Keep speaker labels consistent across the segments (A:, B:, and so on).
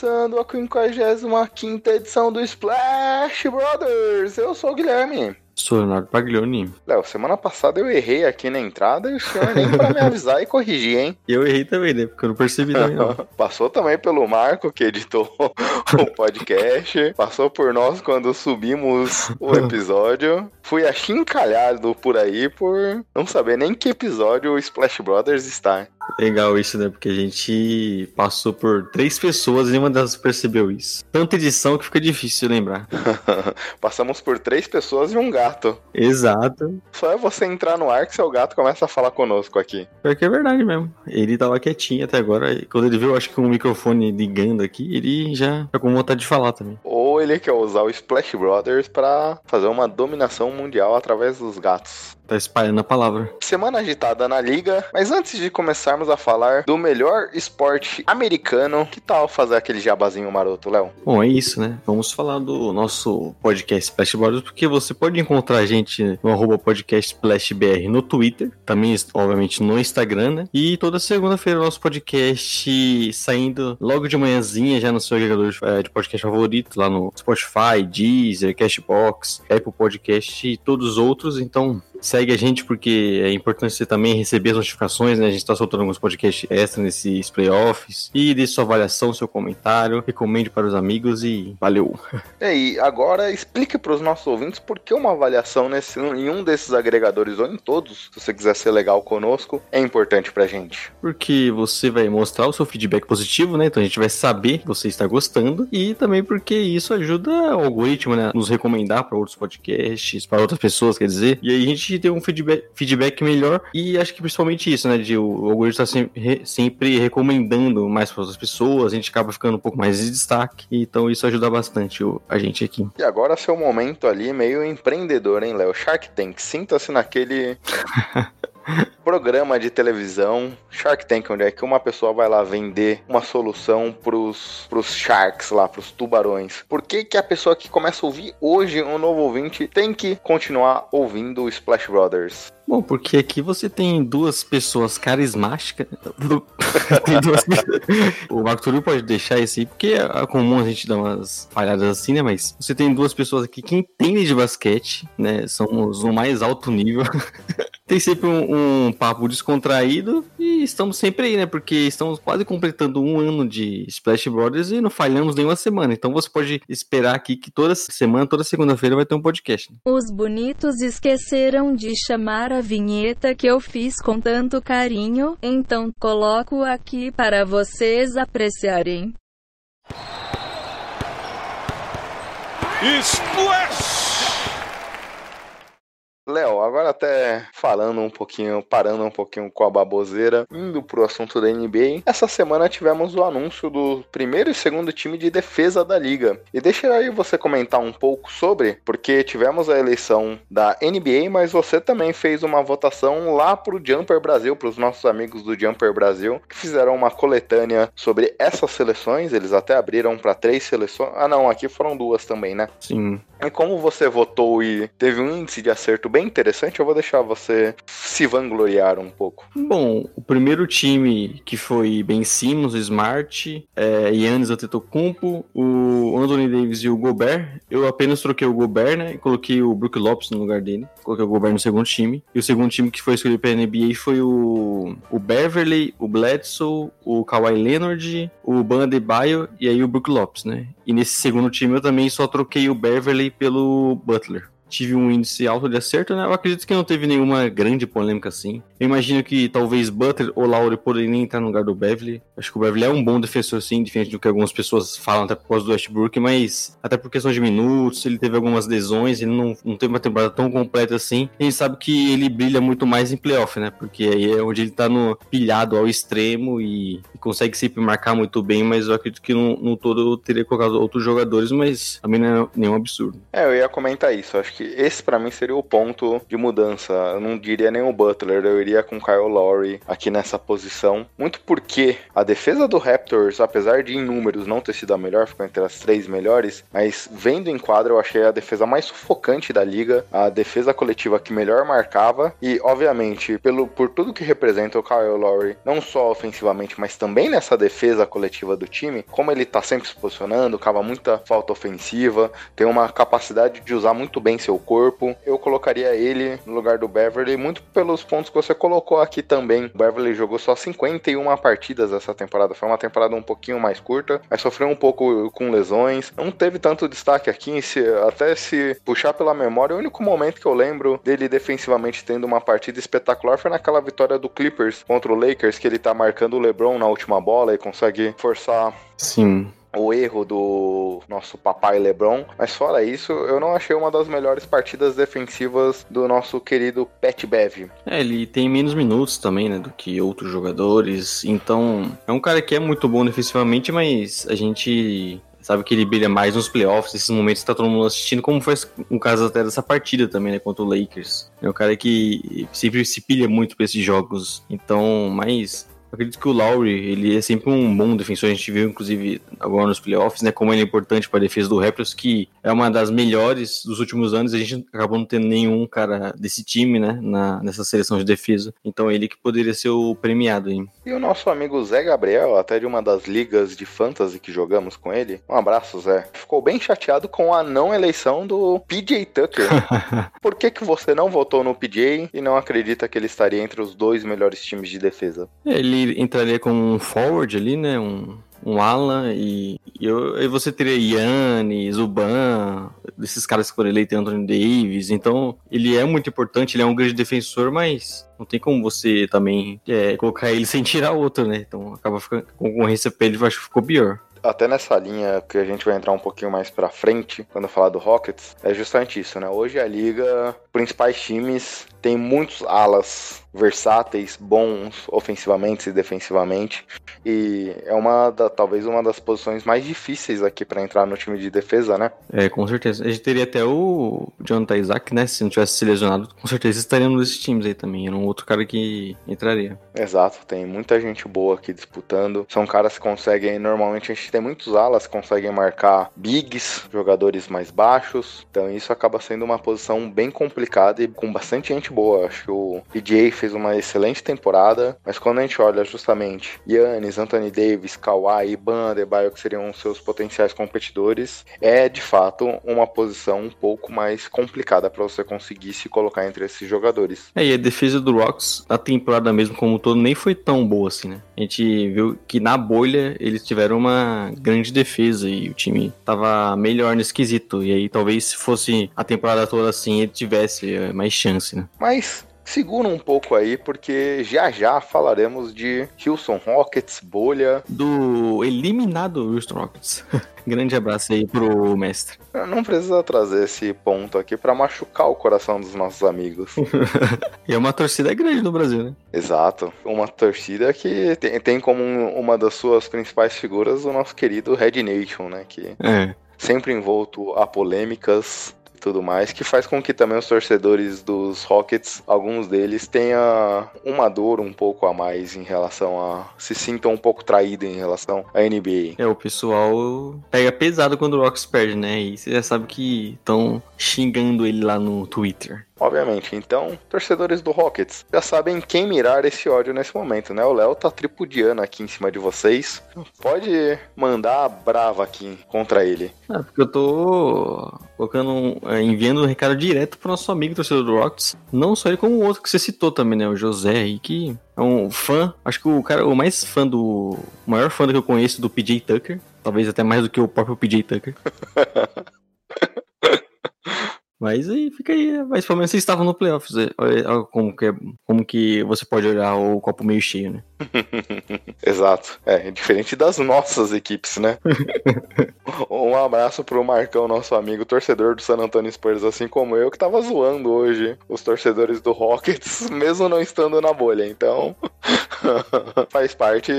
A: Começando a 55 edição do Splash Brothers. Eu sou o Guilherme.
B: Sou Leonardo Paglioni.
A: Léo, semana passada eu errei aqui na entrada e o senhor nem pra me avisar e corrigir, hein?
B: Eu errei também, né? Porque eu não percebi também, não.
A: Passou também pelo Marco, que editou o podcast. Passou por nós quando subimos o episódio. Fui achincalhado por aí por não saber nem que episódio o Splash Brothers está.
B: Legal isso, né? Porque a gente passou por três pessoas e nenhuma delas percebeu isso. Tanta edição que fica difícil lembrar.
A: Passamos por três pessoas e um gato.
B: Exato.
A: Só é você entrar no ar que seu gato começa a falar conosco aqui.
B: Pior que é verdade mesmo. Ele tava quietinho até agora. Quando ele viu, acho que um microfone ligando aqui, ele já tá com vontade de falar também.
A: Ou ele quer usar o Splash Brothers pra fazer uma dominação mundial através dos gatos.
B: Tá espalhando a palavra.
A: Semana agitada na liga, mas antes de começarmos a falar do melhor esporte americano, que tal fazer aquele jabazinho maroto, Léo?
B: Bom, é isso, né? Vamos falar do nosso podcast Splash Brothers, porque você pode encontrar a gente no arroba podcast no Twitter, também, obviamente, no Instagram, né? E toda segunda-feira o nosso podcast saindo logo de manhãzinha, já no seu agregador de, eh, de podcast favorito, lá no Spotify, Deezer, Cashbox, Apple Podcast e todos os outros. Então, segue a gente porque é importante você também receber as notificações, né? A gente tá soltando alguns podcasts extra nesses playoffs. E deixe sua avaliação, seu comentário, recomende para os amigos e valeu!
A: E aí, agora explique para os nossos ouvintes por que uma avaliação nesse, em um desses agregadores ou em todos, se você quiser ser legal conosco, é importante pra gente.
B: Porque você vai mostrar o seu feedback positivo, né? Então a gente vai saber que você está gostando. E também porque isso ajuda o algoritmo, né? a Nos recomendar para outros podcasts, para outras pessoas, quer dizer. E aí a gente tem um feedback, feedback melhor. E acho que principalmente isso, né? De o, algoritmo estar sempre, re- sempre recomendando mais para outras pessoas. A gente acaba ficando um pouco mais de destaque. Então isso ajuda bastante a gente aqui.
A: E agora seu momento ali meio empreendedor, hein, Léo? Shark Tank, sinta-se naquele programa de televisão Shark Tank, onde é que uma pessoa vai lá vender uma solução pros, pros sharks lá, pros tubarões. Por que que a pessoa que começa a ouvir hoje, um novo ouvinte, tem que continuar ouvindo o Splash Brothers?
B: Bom, porque aqui você tem duas pessoas carismáticas. tem duas... o Marco Túlio pode deixar esse aí, porque é comum a gente dar umas falhadas assim, né? Mas você tem duas pessoas aqui que entendem de basquete, né? Somos no mais alto nível. Tem sempre um, um papo descontraído e estamos sempre aí, né? Porque estamos quase completando um ano de Splash Brothers e não falhamos nenhuma semana. Então você pode esperar aqui que toda semana, toda segunda-feira vai ter um podcast.
C: Os bonitos esqueceram de chamar a vinheta que eu fiz com tanto carinho, então coloco aqui para vocês apreciarem.
A: Léo, agora até falando um pouquinho, parando um pouquinho com a baboseira, indo pro assunto da NBA, essa semana tivemos o anúncio do primeiro e segundo time de defesa da liga. E deixa aí você comentar um pouco sobre, porque tivemos a eleição da NBA, mas você também fez uma votação lá pro Jumper Brasil, pros nossos amigos do Jumper Brasil, que fizeram uma coletânea sobre essas seleções, eles até abriram para três seleções. Ah, não, aqui foram duas também, né?
B: Sim.
A: E como você votou e teve um índice de acerto bem interessante, eu vou deixar você se vangloriar um pouco.
B: Bom, o primeiro time que foi Ben Simmons, o Smart, é, Yannis Antetokounmpo, o Anthony Davis e o Gobert. Eu apenas troquei o Gobert, né? E coloquei o Brook Lopes no lugar dele. Coloquei o Gobert no segundo time. E o segundo time que foi escolhido pela NBA foi o, o Beverly, o Bledsoe, o Kawhi Leonard, o Bam Adebayo e aí o Brook Lopes, né? E nesse segundo time eu também só troquei o Beverly pelo Butler. Tive um índice alto de acerto, né? Eu acredito que não teve nenhuma grande polêmica assim. Eu imagino que talvez Butler ou Lowry poderiam entrar no lugar do Beverly. Acho que o Beverly é um bom defensor, sim, diferente do que algumas pessoas falam até por causa do Westbrook, mas até por questão de minutos, ele teve algumas lesões, ele não, não teve uma temporada tão completa assim. A gente sabe que ele brilha muito mais em playoff, né? Porque aí é onde ele tá no pilhado ao extremo e, e consegue sempre marcar muito bem, mas eu acredito que no, no todo eu teria colocado outros jogadores, mas também não é nenhum absurdo.
A: É, eu ia comentar isso. Acho que esse para mim seria o ponto de mudança. Eu não diria nem o Butler, eu iria com Kyle Lowry aqui nessa posição. Muito porque a defesa do Raptors, apesar de em números não ter sido a melhor, ficou entre as três melhores, mas vendo em quadro eu achei a defesa mais sufocante da liga, a defesa coletiva que melhor marcava e, obviamente, pelo por tudo que representa o Kyle Lowry, não só ofensivamente, mas também nessa defesa coletiva do time, como ele tá sempre se posicionando, cava muita falta ofensiva, tem uma capacidade de usar muito bem seu corpo. Eu colocaria ele no lugar do Beverly, muito pelos pontos que você colocou aqui também. O Beverly jogou só 51 partidas essa temporada, foi uma temporada um pouquinho mais curta, mas sofreu um pouco com lesões. Não teve tanto destaque aqui, se, até se puxar pela memória, o único momento que eu lembro dele defensivamente tendo uma partida espetacular foi naquela vitória do Clippers contra o Lakers, que ele tá marcando o LeBron na última bola e consegue forçar
B: Sim
A: o erro do nosso papai LeBron, mas fora isso, eu não achei uma das melhores partidas defensivas do nosso querido Pat Bev.
B: É, ele tem menos minutos também, né, do que outros jogadores, então é um cara que é muito bom defensivamente, mas a gente sabe que ele brilha mais nos playoffs, esses momentos que tá todo mundo assistindo, como foi o caso até dessa partida também, né, contra o Lakers. É um cara que sempre se pilha muito pra esses jogos, então, mas acredito que o Lowry, ele é sempre um bom defensor. A gente viu, inclusive, agora nos playoffs, né? Como ele é importante para a defesa do Raptors, que é uma das melhores dos últimos anos. A gente acabou não tendo nenhum cara desse time, né? Na, nessa seleção de defesa. Então, ele que poderia ser o premiado, hein?
A: E o nosso amigo Zé Gabriel, até de uma das ligas de fantasy que jogamos com ele. Um abraço, Zé. Ficou bem chateado com a não eleição do PJ Tucker. Por que, que você não votou no PJ e não acredita que ele estaria entre os dois melhores times de defesa?
B: Ele entraria como um forward ali, né? Um, um Alan e, e, eu, e você teria Yanni, Zuban, desses caras que foram eleitos, Anthony Davis. Então, ele é muito importante, ele é um grande defensor, mas não tem como você também é, colocar ele sem tirar outro, né? Então, acaba ficando com concorrência pra ele, acho que ficou pior
A: até nessa linha que a gente vai entrar um pouquinho mais pra frente, quando falar do Rockets, é justamente isso, né? Hoje a liga, principais times, tem muitos alas versáteis, bons ofensivamente e defensivamente. E é uma da, talvez uma das posições mais difíceis aqui para entrar no time de defesa, né?
B: É, com certeza. A gente teria até o Jonathan Isaac, né? Se não tivesse se lesionado, com certeza estaria nesses times aí também. Era um outro cara que entraria.
A: Exato, tem muita gente boa aqui disputando. São caras que conseguem, normalmente a gente tem muitos alas que conseguem marcar bigs, jogadores mais baixos. Então isso acaba sendo uma posição bem complicada e com bastante gente boa. Acho que o PJ fez uma excelente temporada, mas quando a gente olha justamente Yannis, Anthony Davis, Kawhi, Ban Adebayo, que seriam seus potenciais competidores, é de fato uma posição um pouco mais complicada para você conseguir se colocar entre esses jogadores.
B: É, e a defesa do Rocks, a temporada mesmo como um todo, nem foi tão boa assim, né? A gente viu que na bolha eles tiveram uma grande defesa e o time tava melhor nesse quesito. E aí talvez se fosse a temporada toda assim, ele tivesse é, mais chance, né?
A: Mas segura um pouco aí, porque já já falaremos de Houston Rockets, bolha.
B: Do eliminado Houston Rockets. Grande abraço aí pro mestre.
A: Não precisa trazer esse ponto aqui para machucar o coração dos nossos amigos.
B: e é uma torcida grande no Brasil, né?
A: Exato. Uma torcida que tem, tem como uma das suas principais figuras o nosso querido Red Nation, né? Que
B: é.
A: sempre envolto a polêmicas, tudo mais, que faz com que também os torcedores dos Rockets, alguns deles, tenha uma dor um pouco a mais em relação a. se sintam um pouco traídos em relação à NBA.
B: É, o pessoal pega pesado quando o Rockets perde, né? E você já sabe que estão xingando ele lá no Twitter.
A: Obviamente. Então, torcedores do Rockets já sabem quem mirar esse ódio nesse momento, né? O Léo tá tripudiando aqui em cima de vocês. Pode mandar a brava aqui contra ele.
B: É, porque eu tô colocando, é, enviando um recado direto pro nosso amigo torcedor do Rockets. Não só ele, como o outro que você citou também, né? O José aí, que é um fã. Acho que o cara, o mais fã do. O maior fã que eu conheço do PJ Tucker. Talvez até mais do que o próprio PJ Tucker. Mas aí fica aí, mas pelo menos vocês estavam no playoffs. é, Olha como que, é- como que você pode olhar o copo meio cheio, né?
A: Exato. É, diferente das nossas equipes, né? um abraço pro Marcão, nosso amigo torcedor do San Antonio Spurs, assim como eu, que tava zoando hoje os torcedores do Rockets, mesmo não estando na bolha. Então, faz parte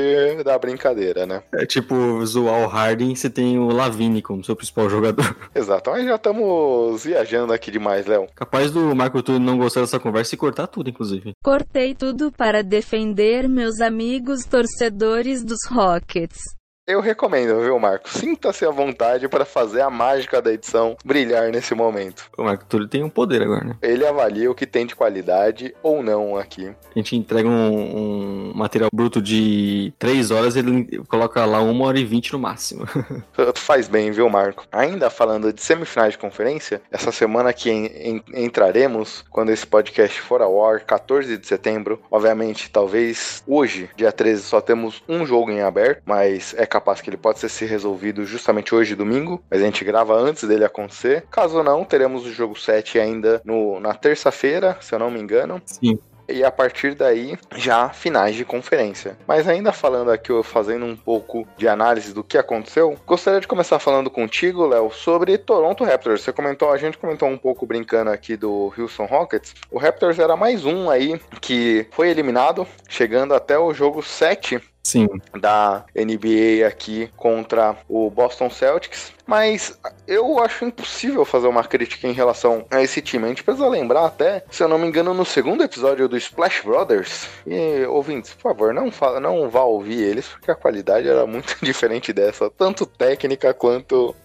A: da brincadeira, né?
B: É tipo zoar o Harden, você tem o Lavine como seu principal jogador.
A: Exato. Mas já estamos viajando aqui demais, Léo.
B: Capaz do Marco Túlio não gostar dessa conversa e cortar tudo, inclusive.
C: Cortei tudo para defender meus amigos torcedores dos Rockets.
A: Eu recomendo, viu, Marco? Sinta-se à vontade para fazer a mágica da edição brilhar nesse momento.
B: O Marco Túlio tem um poder agora, né?
A: Ele avalia o que tem de qualidade ou não aqui.
B: A gente entrega um, um material bruto de 3 horas, ele coloca lá 1 hora e 20 no máximo.
A: Faz bem, viu, Marco? Ainda falando de semifinais de conferência, essa semana que en- en- entraremos, quando esse podcast for ao ar, 14 de setembro, obviamente, talvez hoje, dia 13, só temos um jogo em aberto, mas é capaz que ele pode ser resolvido justamente hoje, domingo, mas a gente grava antes dele acontecer. Caso não, teremos o jogo 7 ainda no, na terça-feira, se eu não me engano.
B: Sim.
A: E a partir daí, já finais de conferência. Mas ainda falando aqui, fazendo um pouco de análise do que aconteceu, gostaria de começar falando contigo, Léo, sobre Toronto Raptors. Você comentou, a gente comentou um pouco brincando aqui do Houston Rockets. O Raptors era mais um aí que foi eliminado, chegando até o jogo 7
B: Sim.
A: da NBA aqui contra o Boston Celtics. Mas eu acho impossível fazer uma crítica em relação a esse time. A gente precisa lembrar até, se eu não me engano, no segundo episódio do Splash Brothers. E ouvintes, por favor, não, fala, não vá ouvir eles, porque a qualidade era muito diferente dessa, tanto técnica quanto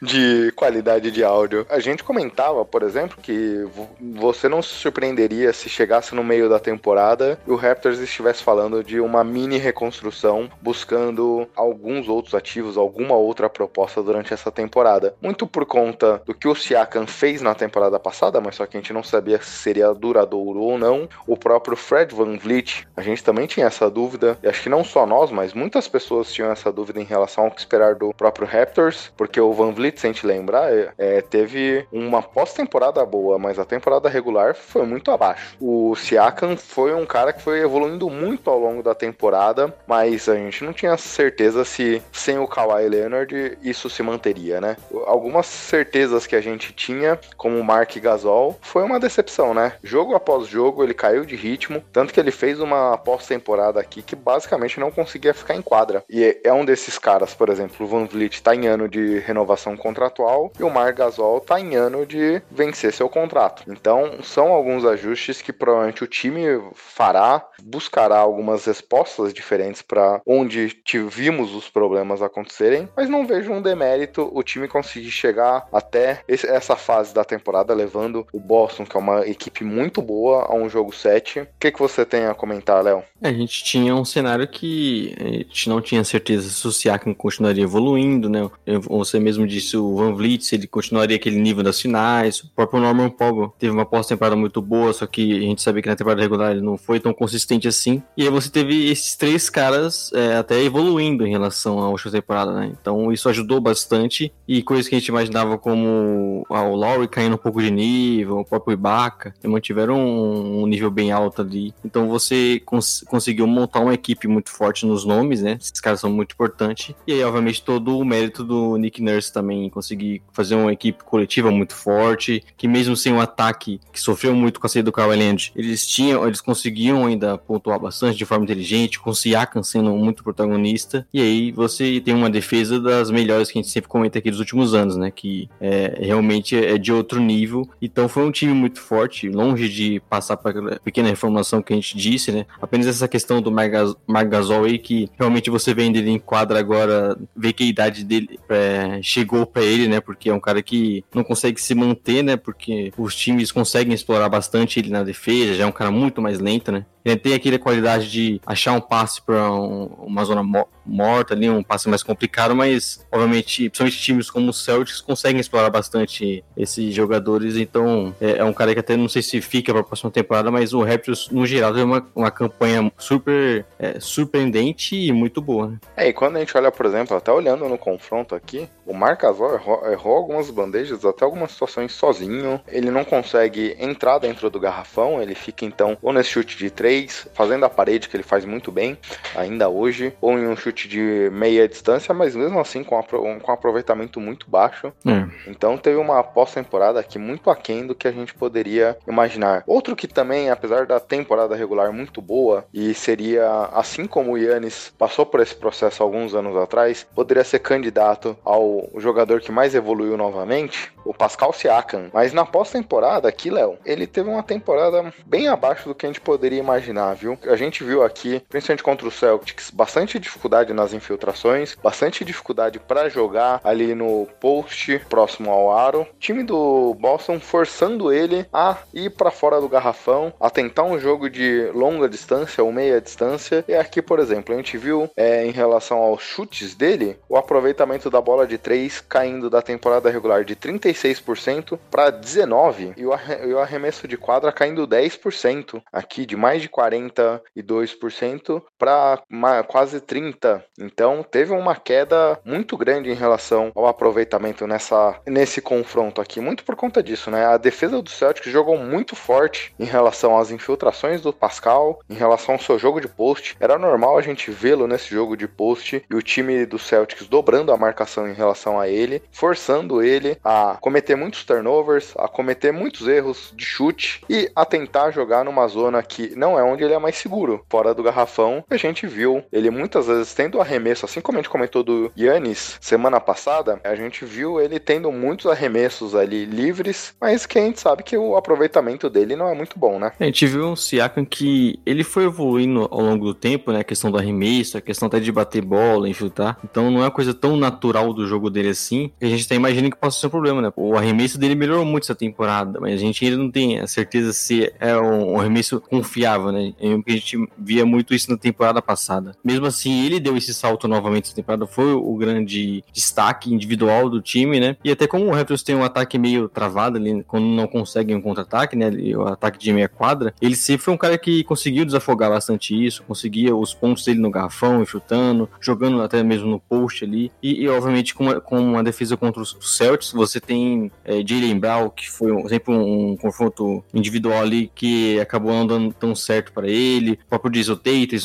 A: de qualidade de áudio. A gente comentava, por exemplo, que vo- você não se surpreenderia se chegasse no meio da temporada e o Raptors estivesse falando de uma mini reconstrução, buscando alguns outros ativos, alguma outra proposta durante essa temporada. Muito por conta do que o Siakam fez na temporada passada, mas só que a gente não sabia se seria duradouro ou não. O próprio Fred Van Vliet, a gente também tinha essa dúvida, e acho que não só nós, mas muitas pessoas tinham essa dúvida em relação ao que esperar do próprio Raptors, porque o Van Vliet, se a gente lembrar, é, é, teve uma pós-temporada boa, mas a temporada regular foi muito abaixo. O Siakam foi um cara que foi evoluindo muito ao longo da temporada, mas a gente não tinha certeza se sem o Kawhi Leonard isso se manteria, né? Algumas certezas que a gente tinha, como o Mark Gasol, foi uma decepção, né? Jogo após jogo ele caiu de ritmo, tanto que ele fez uma pós-temporada aqui que basicamente não conseguia ficar em quadra. E é- um desses caras, por exemplo, o Van Vliet tá em ano de renovação contratual e o Mark Gasol tá em ano de vencer seu contrato. Então, são alguns ajustes que provavelmente o time fará, buscará algumas respostas diferentes para onde tivemos os problemas acontecerem, mas não vejo um demérito o time conseguir chegar até essa fase da temporada levando o Boston, que é uma equipe muito boa, a um jogo 7. O que, que você tem a comentar, Léo?
B: É, a gente tinha um cenário que a gente não tinha certeza se o Siakam continuaria evoluindo, né? Você mesmo disse o Van Vliet, se ele continuaria aquele nível das finais. O próprio Norman Powell teve uma pós-temporada muito boa, só que a gente sabia que na temporada regular ele não foi tão consistente assim. E aí você teve esses três caras é, até evoluindo em relação à última temporada, né? Então isso ajudou bastante. E coisas que a gente imaginava como ah, o Lowry caindo um pouco de nível, o próprio Ibaka, mantiveram um, um nível bem alto ali. Então você cons- conseguiu montar uma equipe muito forte nos nomes, né? Esses caras são muito importantes. E aí, obviamente, todo o mérito do Nick Nurse também conseguir fazer uma equipe coletiva muito forte, que mesmo sem um ataque que sofreu muito com a saída do Kawhi Leonard, eles tinham, eles conseguiam ainda pontuar bastante de forma inteligente, com o Siakam sendo muito protagonista. E aí você tem uma defesa das melhores que a gente sempre comenta aqui dos últimos anos, né? Que é, realmente é de outro nível. Então foi um time muito forte, longe de passar para pequena reformulação que a gente disse, né? Apenas essa questão do Margas- Marc Gasol aí, que realmente você vendo ele em quadra agora, vê que a idade dele é, chegou para ele, né? Porque é um cara que não consegue se manter, né? Porque os times conseguem explorar bastante ele na defesa, já é um cara muito mais lento, né? Ele tem aquela qualidade de achar um passe para um, uma zona mo morta ali, um passe mais complicado, mas obviamente, principalmente times como o Celtics conseguem explorar bastante esses jogadores, então é, é um cara que até não sei se fica para a próxima temporada, mas o Raptors no geral teve uma, uma campanha super é, surpreendente e muito boa. Né?
A: É, e quando a gente olha, por exemplo, até olhando no confronto aqui, o Marc Gasol errou, errou algumas bandejas, até algumas situações sozinho, ele não consegue entrar dentro do garrafão, ele fica então ou nesse chute de três, fazendo a parede que ele faz muito bem ainda hoje, ou em um chute de meia distância, mas mesmo assim com, com um aproveitamento muito baixo. É. Então teve uma pós-temporada aqui muito aquém do que a gente poderia imaginar. Outro que também, apesar da temporada regular muito boa, e seria assim como o Yannis passou por esse processo alguns anos atrás, poderia ser candidato ao jogador que mais evoluiu novamente, o Pascal Siakam. Mas na pós-temporada aqui, Léo, ele teve uma temporada bem abaixo do que a gente poderia imaginar, viu? A gente viu aqui, principalmente contra o Celtics, bastante dificuldade nas infiltrações, bastante dificuldade para jogar ali no post próximo ao aro. Time do Boston forçando ele a ir para fora do garrafão, a tentar um jogo de longa distância ou meia distância. E aqui, por exemplo, a gente viu é, em relação aos chutes dele, o aproveitamento da bola de 3 caindo da temporada regular de 35 36% para 19% e o arremesso de quadra caindo 10%, aqui de mais de 42% para quase 30%. Então teve uma queda muito grande em relação ao aproveitamento nessa, nesse confronto aqui, muito por conta disso, né? A defesa do Celtics jogou muito forte em relação às infiltrações do Pascal, em relação ao seu jogo de post. Era normal a gente vê-lo nesse jogo de post e o time do Celtics dobrando a marcação em relação a ele, forçando ele a cometer muitos turnovers, a cometer muitos erros de chute e a tentar jogar numa zona que não é onde ele é mais seguro, fora do garrafão. A gente viu ele muitas vezes tendo arremesso, assim como a gente comentou do Yannis semana passada, a gente viu ele tendo muitos arremessos ali livres, mas que a gente sabe que o aproveitamento dele não é muito bom, né?
B: A gente viu um Siakam que ele foi evoluindo ao longo do tempo, né? A questão do arremesso, a questão até de bater bola, infiltrar. Então não é coisa tão natural do jogo dele assim. A gente tá imaginando que possa ser um problema, né? O arremesso dele melhorou muito essa temporada, mas a gente ainda não tem a certeza se é um, arremesso confiável, né? Porque a gente via muito isso na temporada passada. Mesmo assim, ele deu esse salto novamente essa temporada, foi o grande destaque individual do time, né? E até como o Raptors tem um ataque meio travado ali, quando não conseguem um contra-ataque, né? O ataque de meia quadra, ele sempre foi um cara que conseguiu desafogar bastante isso, conseguia os pontos dele no garrafão, chutando, jogando até mesmo no post ali. E, e obviamente, com uma, com uma defesa contra os Celtics, você tem é, Jalen Brown, que foi sempre um, um, confronto individual ali que acabou não dando tão certo para ele. O próprio Jason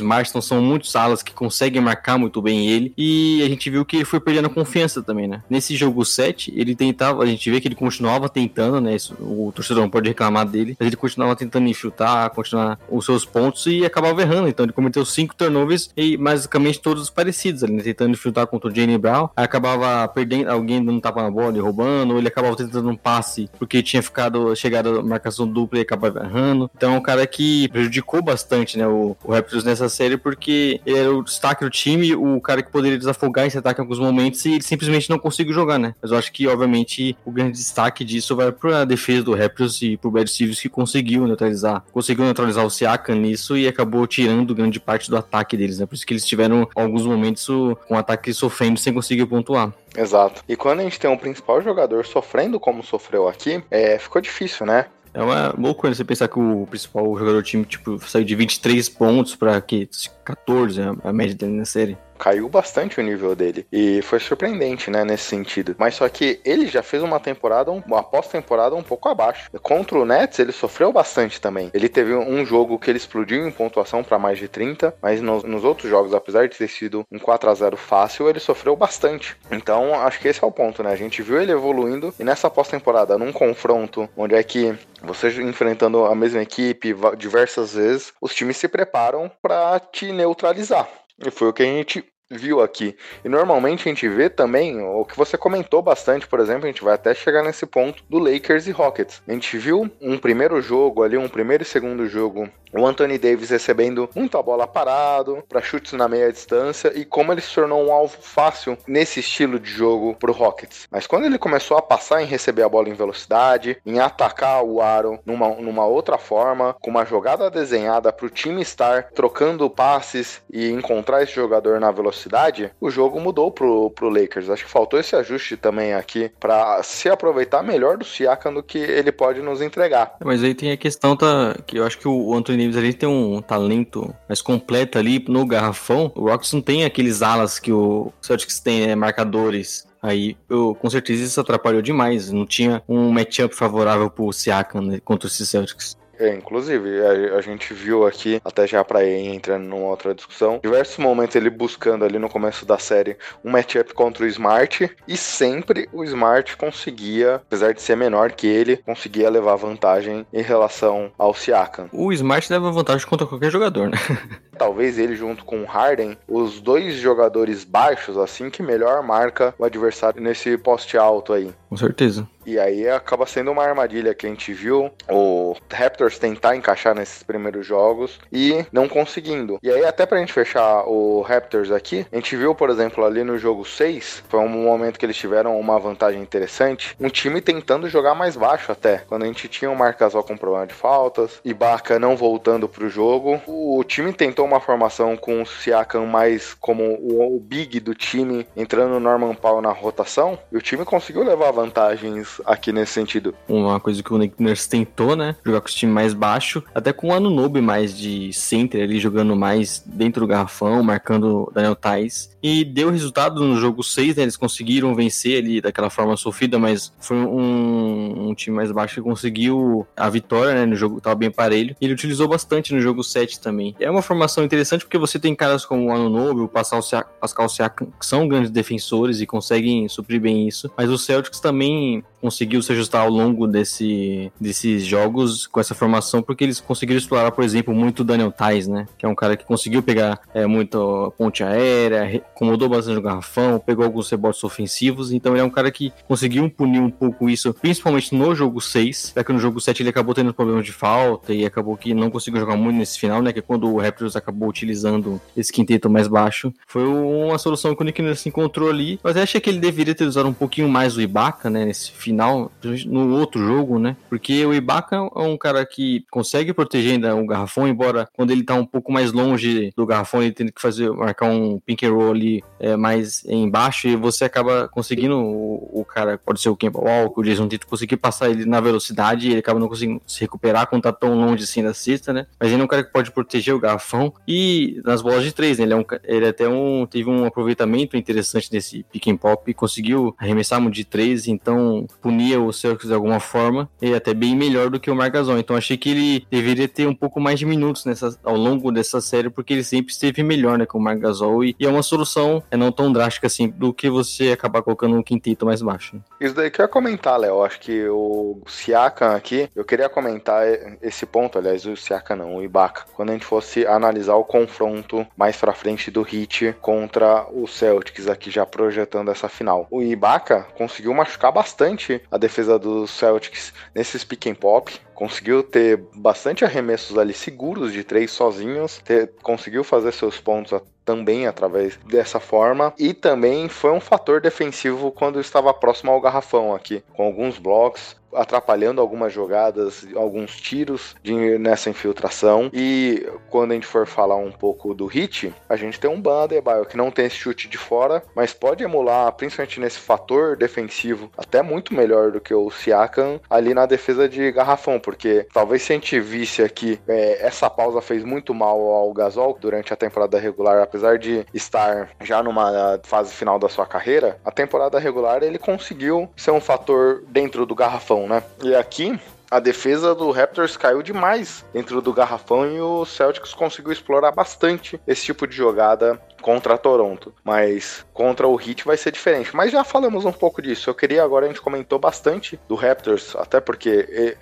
B: Marston são muitos alas que conseguem marcar muito bem ele. E a gente viu que ele foi perdendo confiança também, né? Nesse jogo 7, ele tentava, a gente vê que ele continuava tentando, né? Isso, o torcedor não pode reclamar dele, mas ele continuava tentando infiltrar, continuar os seus pontos e acabava errando. Então ele cometeu cinco turnovers e basicamente todos parecidos ali, né? Tentando infiltrar contra o Jalen Brown. Aí acabava perdendo, alguém dando tapa na bola e roubando, ou ele acabava tentando tentando um passe porque tinha ficado chegado a marcação dupla e acabava errando. Então é um cara que prejudicou bastante, né, o, o Raptors nessa série porque ele era o destaque do time, o cara que poderia desafogar esse ataque em alguns momentos e ele simplesmente não conseguiu jogar, né? Mas eu acho que, obviamente, o grande destaque disso vai para a defesa do Raptors e pro Brad Stevens que conseguiu neutralizar, conseguiu neutralizar o Siakam nisso e acabou tirando grande parte do ataque deles, né? Por isso que eles tiveram alguns momentos com o ataque sofrendo sem conseguir pontuar.
A: Exato. E quando a gente tem um principal jogador sofrendo como sofreu aqui, é, ficou difícil, né?
B: É uma loucura você pensar que o principal jogador do time, tipo, saiu de 23 pontos que 14, a média dele na série
A: caiu bastante o nível dele. E foi surpreendente, né, nesse sentido. Mas só que ele já fez uma temporada, uma pós-temporada um pouco abaixo. Contra o Nets, ele sofreu bastante também. Ele teve um jogo que ele explodiu em pontuação para mais de 30, mas nos, nos, outros jogos, apesar de ter sido um 4 a 0 fácil, ele sofreu bastante. Então, acho que esse é o ponto, né? A gente viu ele evoluindo e nessa pós-temporada, num confronto onde é que você enfrentando a mesma equipe diversas vezes, os times se preparam para te neutralizar. E foi o que a gente viu aqui. E normalmente a gente vê também o que você comentou bastante, por exemplo, a gente vai até chegar nesse ponto do Lakers e Rockets. A gente viu um primeiro jogo ali, um primeiro e segundo jogo o Anthony Davis recebendo muita bola parado, para chutes na meia distância e como ele se tornou um alvo fácil nesse estilo de jogo pro Rockets. Mas quando ele começou a passar em receber a bola em velocidade, em atacar o aro numa, numa outra forma, com uma jogada desenhada para o time estar trocando passes e encontrar esse jogador na velocidade, o jogo mudou pro, pro Lakers. Acho que faltou esse ajuste também aqui para se aproveitar melhor do Siakam do que ele pode nos entregar.
B: Mas aí tem a questão tá, que eu acho que o Anthony Davis ali tem um talento mais completo ali no garrafão. O Rockets não tem aqueles alas que o Celtics tem, né, marcadores. Aí, eu, com certeza, isso atrapalhou demais. Não tinha um matchup favorável pro Siakam né, contra os Celtics.
A: É, inclusive, a, a, gente viu aqui, até já pra ir entrando numa outra discussão, diversos momentos ele buscando ali no começo da série um matchup contra o Smart, e sempre o Smart conseguia, apesar de ser menor que ele, conseguia levar vantagem em relação ao Siakam.
B: O Smart leva vantagem contra qualquer jogador, né?
A: Talvez ele junto com o Harden, os dois jogadores baixos, assim, que melhor marca o adversário nesse poste alto aí.
B: Com certeza.
A: E aí acaba sendo uma armadilha que a gente viu o Raptors tentar encaixar nesses primeiros jogos e não conseguindo. E aí, até pra gente fechar o Raptors aqui, a gente viu, por exemplo, ali no jogo 6, foi um momento que eles tiveram uma vantagem interessante, um time tentando jogar mais baixo até. Quando a gente tinha o Marcasol com problema de faltas, Ibaka não voltando pro jogo, o time tentou uma formação com o Siakam mais como o, big do time, entrando no Norman Powell na rotação, e o time conseguiu levar vantagens aqui nesse sentido.
B: Uma coisa que o Nick Nurse tentou, né? Jogar com o time mais baixo, até com o Anunobi mais de center ali, jogando mais dentro do garrafão, marcando Daniel Tais. E deu resultado no jogo 6, né? Eles conseguiram vencer ali daquela forma sofrida, mas foi um, um time mais baixo que conseguiu a vitória, né? No jogo tava bem parelho. Ele utilizou bastante no jogo 7 também. É uma formação interessante porque você tem caras como o Anunobi, o Pascal Siakam, que são grandes defensores e conseguem suprir bem isso. Mas o Celtics também também conseguiu se ajustar ao longo desse, desses jogos com essa formação, porque eles conseguiram explorar, por exemplo, muito o Daniel Tais, né? Que é um cara que conseguiu pegar é, muito ponte aérea, acomodou bastante o garrafão, pegou alguns rebotes ofensivos, então ele é um cara que conseguiu punir um pouco isso, principalmente no jogo 6, já que no jogo 7 ele acabou tendo problemas de falta e acabou que não conseguiu jogar muito nesse final, né? Que é quando o Raptors acabou utilizando esse quinteto mais baixo. Foi uma solução que o Nick Nurse encontrou ali, mas eu achei que ele deveria ter usado um pouquinho mais o Ibaka, né? Nesse final final, no outro jogo, né? Porque o Ibaka é um cara que consegue proteger ainda o garrafão, embora quando ele tá um pouco mais longe do garrafão, ele tem que fazer, marcar um pink and roll ali é, mais embaixo e você acaba conseguindo o, o cara, pode ser o Kemba Walker, o Jason Tito, conseguir passar ele na velocidade ele acaba não conseguindo se recuperar quando tá tão longe assim da cesta, né? Mas ele é um cara que pode proteger o garrafão e nas bolas de três, né? Ele, é um, ele até um, teve um aproveitamento interessante nesse pick and pop, conseguiu arremessar muito de três, então punia o Celtics de alguma forma, e até bem melhor do que o Margasol. Então achei que ele deveria ter um pouco mais de minutos nessa, ao longo dessa série, porque ele sempre esteve melhor né, com o Margasol, e, e é uma solução é não tão drástica assim do que você acabar colocando um quinteto mais baixo.
A: Isso daí que eu ia comentar, Léo. Acho que o Siakam aqui, eu queria comentar esse ponto, aliás, o Siakam não, o Ibaka, quando a gente fosse analisar o confronto mais pra frente do Heat contra o Celtics aqui, já projetando essa final. O Ibaka conseguiu machucar bastante a defesa dos Celtics nesses pick and pop. Conseguiu ter bastante arremessos ali seguros de três sozinhos, ter, conseguiu fazer seus pontos também através dessa forma e também foi um fator defensivo quando estava próximo ao garrafão aqui, com alguns blocos, atrapalhando algumas jogadas, alguns tiros de, nessa infiltração. E quando a gente for falar um pouco do hit, a gente tem um Ban Adebayo que não tem esse chute de fora, mas pode emular, principalmente nesse fator defensivo, até muito melhor do que o Siakam ali na defesa de garrafão, porque talvez se a gente visse aqui, é, essa pausa fez muito mal ao Gasol durante a temporada regular, apesar de estar já numa fase final da sua carreira, a temporada regular ele conseguiu ser um fator dentro do garrafão né? E aqui a defesa do Raptors caiu demais dentro do garrafão e o Celtics conseguiu explorar bastante esse tipo de jogada contra Toronto, mas contra o Heat vai ser diferente. Mas já falamos um pouco disso. Eu queria agora a gente comentou bastante do Raptors, até porque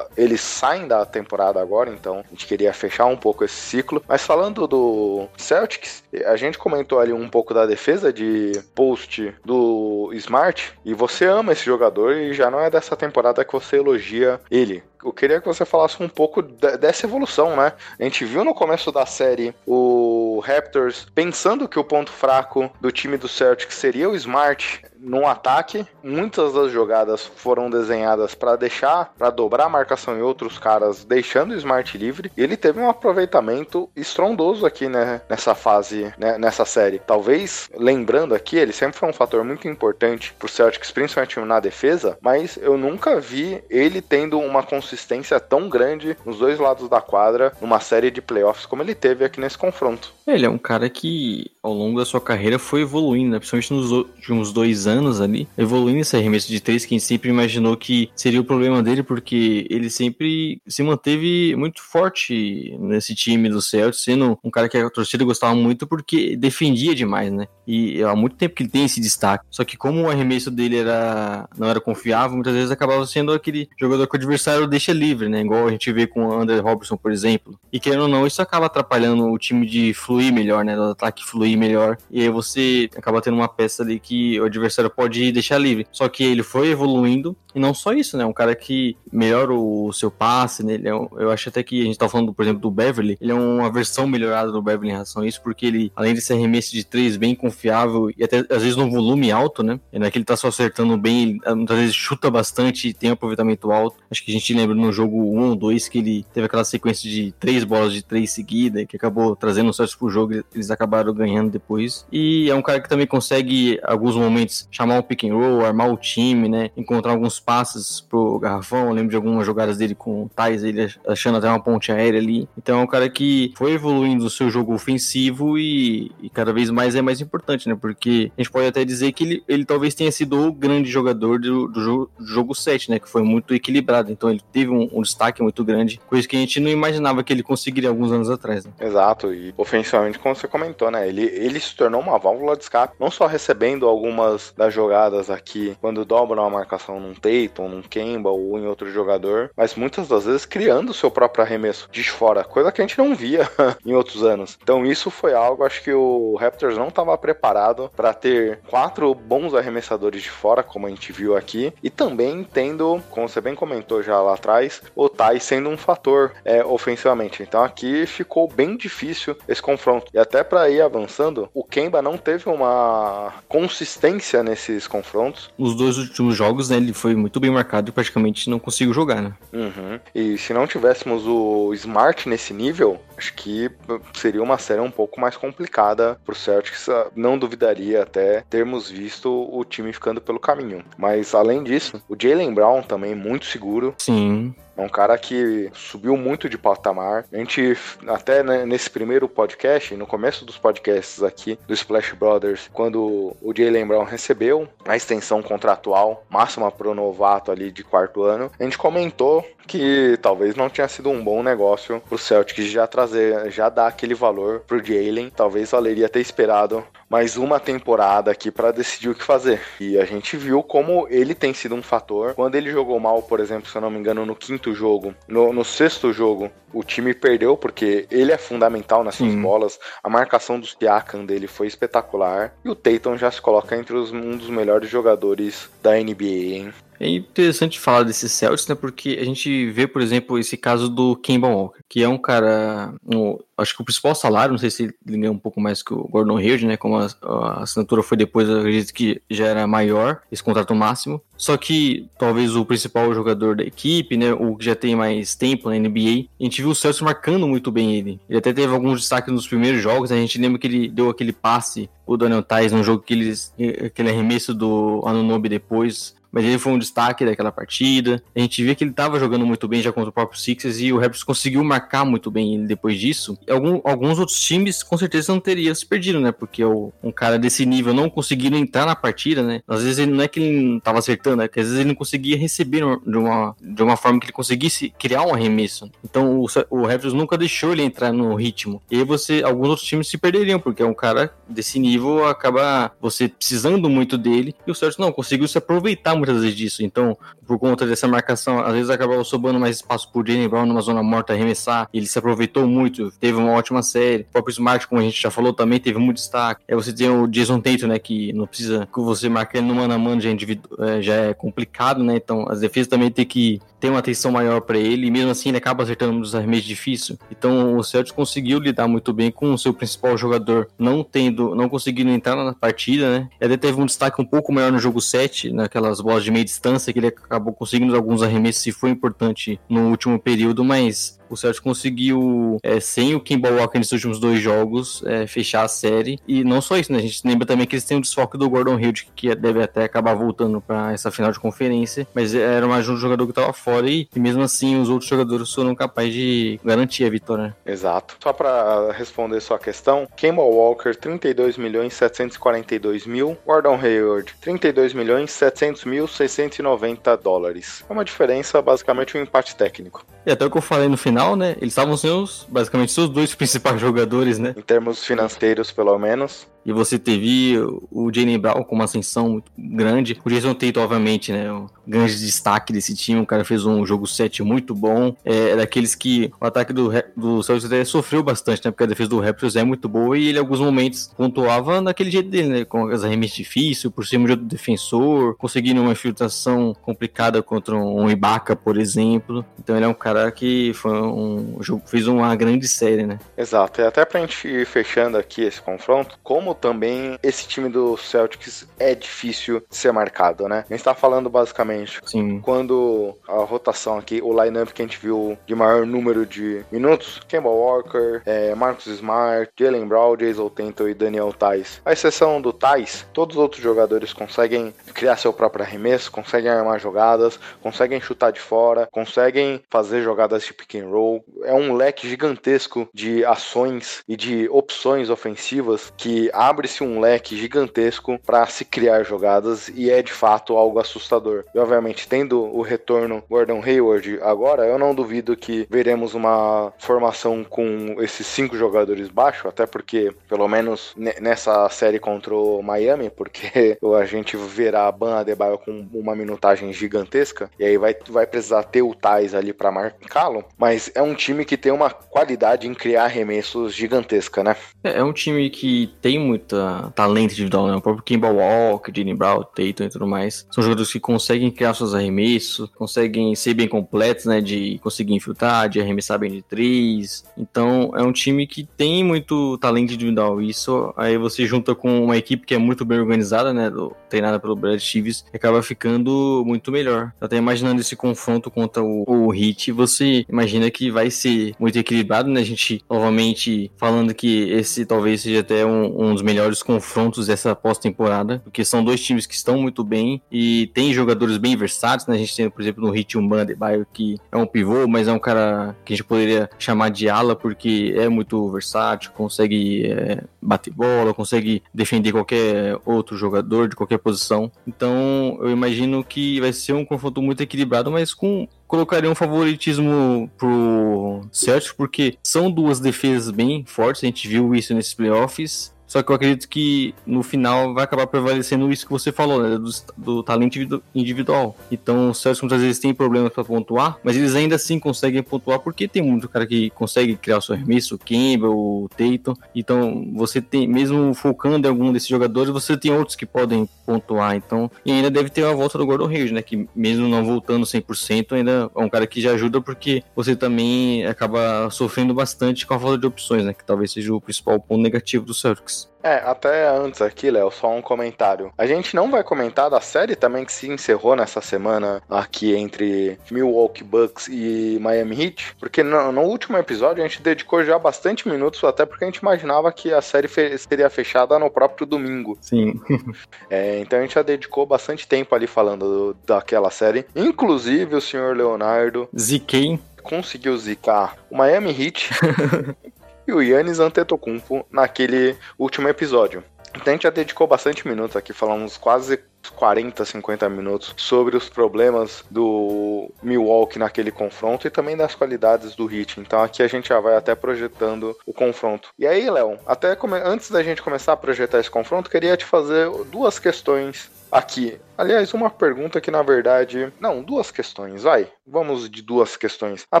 A: eles saem da temporada agora, então a gente queria fechar um pouco esse ciclo. Mas falando do Celtics, a gente comentou ali um pouco da defesa de post do Smart e você ama esse jogador e já não é dessa temporada que você elogia ele eu queria que você falasse um pouco dessa evolução, né? A gente viu no começo da série o Raptors pensando que o ponto fraco do time do Celtics seria o Smart no ataque. Muitas das jogadas foram desenhadas para deixar, para dobrar a marcação em outros caras, deixando o Smart livre. Ele teve um aproveitamento estrondoso aqui, né, nessa fase, né, nessa série. Talvez, lembrando aqui, ele sempre foi um fator muito importante pro Celtics, principalmente na defesa, mas eu nunca vi ele tendo uma consistência tão grande nos dois lados da quadra numa série de playoffs como ele teve aqui nesse confronto.
B: Ele é um cara que ao longo da sua carreira foi evoluindo, né? principalmente nos últimos dois anos ali, evoluindo esse arremesso de três que a gente sempre imaginou que seria o problema dele, porque ele sempre se manteve muito forte nesse time do Celtics, sendo um cara que a torcida gostava muito porque defendia demais, né? E há muito tempo que ele tem esse destaque. Só que como o arremesso dele era não era confiável, muitas vezes acabava sendo aquele jogador que o adversário deixa livre, né? Igual a gente vê com o André Robertson, por exemplo. E querendo ou não, isso acaba atrapalhando o time de fluir melhor, né? Do ataque fluir melhor. E aí você acaba tendo uma peça ali que o adversário pode deixar livre. Só que ele foi evoluindo. E não só isso, né? Um cara que melhora o seu passe, né? É um, eu acho até que a gente tá falando, por exemplo, do Beverly. Ele é uma versão melhorada do Beverly em relação a isso, porque ele, além de ser arremesso de três bem confiável e até às vezes num volume alto, né? Não é que ele tá só acertando bem, ele muitas vezes chuta bastante e tem um aproveitamento alto. Acho que a gente lembra no jogo 1 ou 2 que ele teve aquela sequência de três bolas de três seguida, que acabou trazendo sorte pro jogo, eles acabaram ganhando depois. E é um cara que também consegue, em alguns momentos, chamar um pick and roll, armar o time, né? Encontrar alguns passes pro garrafão. Eu lembro de algumas jogadas dele com o Thais, ele achando até uma ponte aérea ali. Então é um cara que foi evoluindo o seu jogo ofensivo e, e cada vez mais é mais importante, né? Porque a gente pode até dizer que ele, ele talvez tenha sido o grande jogador do, do, jogo, do jogo 7, né? Que foi muito equilibrado. Então ele teve um, um, destaque muito grande, coisa que a gente não imaginava que ele conseguiria alguns anos atrás. Né?
A: Exato, e ofensivamente, como você comentou, né? Ele, ele se tornou uma válvula de escape, não só recebendo algumas das jogadas aqui quando dobram a marcação num Tatum, num Kemba ou em outro jogador, mas muitas das vezes criando o seu próprio arremesso de fora, coisa que a gente não via em outros anos. Então isso foi algo, acho que o Raptors não estava preparado para ter quatro bons arremessadores de fora, como a gente viu aqui, e também tendo, como você bem comentou já lá atrás, o Tai sendo um fator é, ofensivamente. Então aqui ficou bem difícil esse confronto. E até para ir avançando, o Kemba não teve uma consistência nesses confrontos.
B: Nos dois últimos jogos, né, ele foi muito bem marcado e praticamente não conseguiu jogar, né?
A: Uhum. E se não tivéssemos o Smart nesse nível, acho que seria uma série um pouco mais complicada pro Celtics. Não duvidaria até termos visto o time ficando pelo caminho. Mas além disso, o Jalen Brown também muito seguro.
B: Sim.
A: É um cara que subiu muito de patamar. A gente, até nesse primeiro podcast, no começo dos podcasts aqui do Splash Brothers, quando o Jalen Brown recebeu a extensão contratual máxima para o novato ali de quarto ano, a gente comentou que talvez não tinha sido um bom negócio pro Celtics já trazer, já dar aquele valor pro Jalen. Talvez valeria ter esperado mais uma temporada aqui para decidir o que fazer. E a gente viu como ele tem sido um fator. Quando ele jogou mal, por exemplo, se eu não me engano, no quinto jogo, no, no sexto jogo, o time perdeu porque ele é fundamental nessas Sim. bolas. A marcação do Siakam dele foi espetacular. E o Tatum já se coloca entre os, um dos melhores jogadores da NBA, hein?
B: É interessante falar desse Celtics, né? Porque a gente vê, por exemplo, esse caso do Kemba Walker, que é um cara. Um, acho que o principal salário, não sei se ele ganha um pouco mais que o Gordon Hayward, né? Como a, a, assinatura foi depois, eu acredito que já era maior, esse contrato máximo. Só que talvez o principal jogador da equipe, né? O que já tem mais tempo na NBA, a gente viu o Celtics marcando muito bem ele. Ele até teve alguns destaques nos primeiros jogos, né, a gente lembra que ele deu aquele passe o Daniel Tais no jogo que eles, aquele arremesso do Anunobi depois mas ele foi um destaque daquela partida. A gente vê que ele estava jogando muito bem já contra o próprio Sixers e o Raptors conseguiu marcar muito bem ele depois disso. Algum, alguns outros times com certeza não teriam se perdido, né? Porque o, um cara desse nível não conseguindo entrar na partida, né? Às vezes ele não é que ele não estava acertando, é que às vezes ele não conseguia receber de uma, de uma forma que ele conseguisse criar um arremesso. Então o, o Raptors nunca deixou ele entrar no ritmo. E você, alguns outros times se perderiam, porque é um cara desse nível, acaba você precisando muito dele, e o Celtics não conseguiu se aproveitar muitas vezes disso. Então, por conta dessa marcação, às vezes acabava sobrando mais espaço por Jalen Brown numa zona morta arremessar. Ele se aproveitou muito, teve uma ótima série. O próprio Smart, como a gente já falou, também teve muito destaque. Aí você tem o Jason Tatum, né, que não precisa que você marque ele no mano a mano já, é, já é complicado, né? Então as defesas também tem que ter uma atenção maior para ele, e mesmo assim ele acaba acertando nos arremessos difíceis. Então o Celtics conseguiu lidar muito bem com o seu principal jogador não tendo, não conseguindo entrar na partida, né? Ele até teve um destaque um pouco maior no jogo 7, naquelas bolas de meia distância, que ele acabou conseguindo alguns arremessos e foi importante no último período, mas o Celtics conseguiu, é, sem o Kimball Walker nesses últimos dois jogos, é, fechar a série. E não só isso, né? A gente lembra também que eles têm o desfoque do Gordon Hill, que deve até acabar voltando para essa final de conferência. Mas era mais um jogador que estava fora e, e, mesmo assim os outros jogadores foram capazes de garantir a vitória.
A: Exato. Só para responder sua questão, Kimball Walker, 32 milhões 742 mil. Gordon Hayward, 32 milhões 700 mil 690 dólares. É uma diferença, basicamente um empate técnico.
B: E até o que eu falei no final, né? Eles estavam seus, basicamente, seus dois principais jogadores, né?
A: Em termos financeiros, pelo menos.
B: E você teve o Jalen Brown com uma ascensão muito grande. O Jason Tate, obviamente, né? O grande destaque desse time. O cara fez um jogo 7 muito bom. É, é daqueles que o ataque do, do Celtics até sofreu bastante, né? Porque a defesa do Raptors é muito boa e ele, em alguns momentos, pontuava naquele jeito dele, né? Com as arremessos difíceis, por cima de outro defensor, conseguindo uma infiltração complicada contra um Ibaka, por exemplo. Então ele é um cara que foi um fez uma grande série, né?
A: Exato. E até pra gente ir fechando aqui esse confronto, como também esse time do Celtics é difícil de ser marcado, né? A gente tá falando basicamente
B: Sim.
A: quando a rotação aqui, o lineup que a gente viu de maior número de minutos, Kemba Walker, é, Marcus Smart, Jalen Brown, Jason Tatum e Daniel Tais. A exceção do Tais, todos os outros jogadores conseguem criar seu próprio arremesso, conseguem armar jogadas, conseguem chutar de fora, conseguem fazer jogadas de pick and roll. É um leque gigantesco de ações e de opções ofensivas que abre-se um leque gigantesco para se criar jogadas e é de fato algo assustador. E obviamente, tendo o retorno Gordon Hayward agora, eu não duvido que veremos uma formação com esses cinco jogadores baixo, até porque, pelo menos nessa série contra o Miami, porque a gente verá a Ban Adebayo com uma minutagem gigantesca, e aí vai, vai precisar ter o Tais ali para marcá-lo, mas é um time que tem uma qualidade em criar arremessos gigantesca, né?
B: É, é um time que tem muita talento individual, né? O próprio Kimball Walker, Jimmy Brown, Tatum e tudo mais. São jogadores que conseguem criar seus arremessos, conseguem ser bem completos, né? De conseguir infiltrar, de arremessar bem de três. Então, é um time que tem muito talento individual. Isso aí você junta com uma equipe que é muito bem organizada, né? Do, treinada pelo Brad Stevens, acaba ficando muito melhor. Até imaginando esse confronto contra o, o Heat, você imagina que vai ser muito equilibrado, né? A gente, novamente, falando que esse talvez seja até um, um dos melhores confrontos dessa pós-temporada, porque são dois times que estão muito bem e tem jogadores bem versáteis, né? A gente tem, por exemplo, no Hit um Bandebaio que é um pivô, mas é um cara que a gente poderia chamar de ala porque é muito versátil, consegue é, bater bola, consegue defender qualquer outro jogador de qualquer posição. Então, eu imagino que vai ser um confronto muito equilibrado, mas com colocaria um favoritismo pro Celtics, porque são duas defesas bem fortes, a gente viu isso nesses playoffs, só que eu acredito que no final vai acabar prevalecendo isso que você falou, né? Do, do talento individual. Então, os Celtics muitas vezes têm problemas para pontuar, mas eles ainda assim conseguem pontuar porque tem muito cara que consegue criar o seu arremesso, o Kemba, o Tatum. Então, você tem, mesmo focando em algum desses jogadores, você tem outros que podem pontuar. Então, e ainda deve ter a volta do Gordon Hayward, né? Que mesmo não voltando 100%, ainda é um cara que já ajuda porque você também acaba sofrendo bastante com a falta de opções, né? Que talvez seja o principal ponto negativo do Celtics.
A: É, até antes aqui, Léo, só um comentário. A gente não vai comentar da série também que se encerrou nessa semana aqui entre Milwaukee Bucks e Miami Heat, porque no, no último episódio a gente dedicou já bastante minutos, até porque a gente imaginava que a série fe seria fechada no próprio domingo.
B: Sim.
A: é, então a gente já dedicou bastante tempo ali falando do, daquela série. Inclusive o senhor Leonardo.
B: Ziquei.
A: Conseguiu zicar o Miami Heat e o Yannis Antetokounmpo naquele último episódio. Então a gente já dedicou bastante minutos aqui, falamos quase 40, 50 minutos sobre os problemas do Milwaukee naquele confronto e também das qualidades do Heat. Então aqui a gente já vai até projetando o confronto. E aí, Léo, até antes da gente começar a projetar esse confronto, queria te fazer duas questões aqui. Aliás, uma pergunta que na verdade. Não, duas questões, vai. Vamos de duas questões. A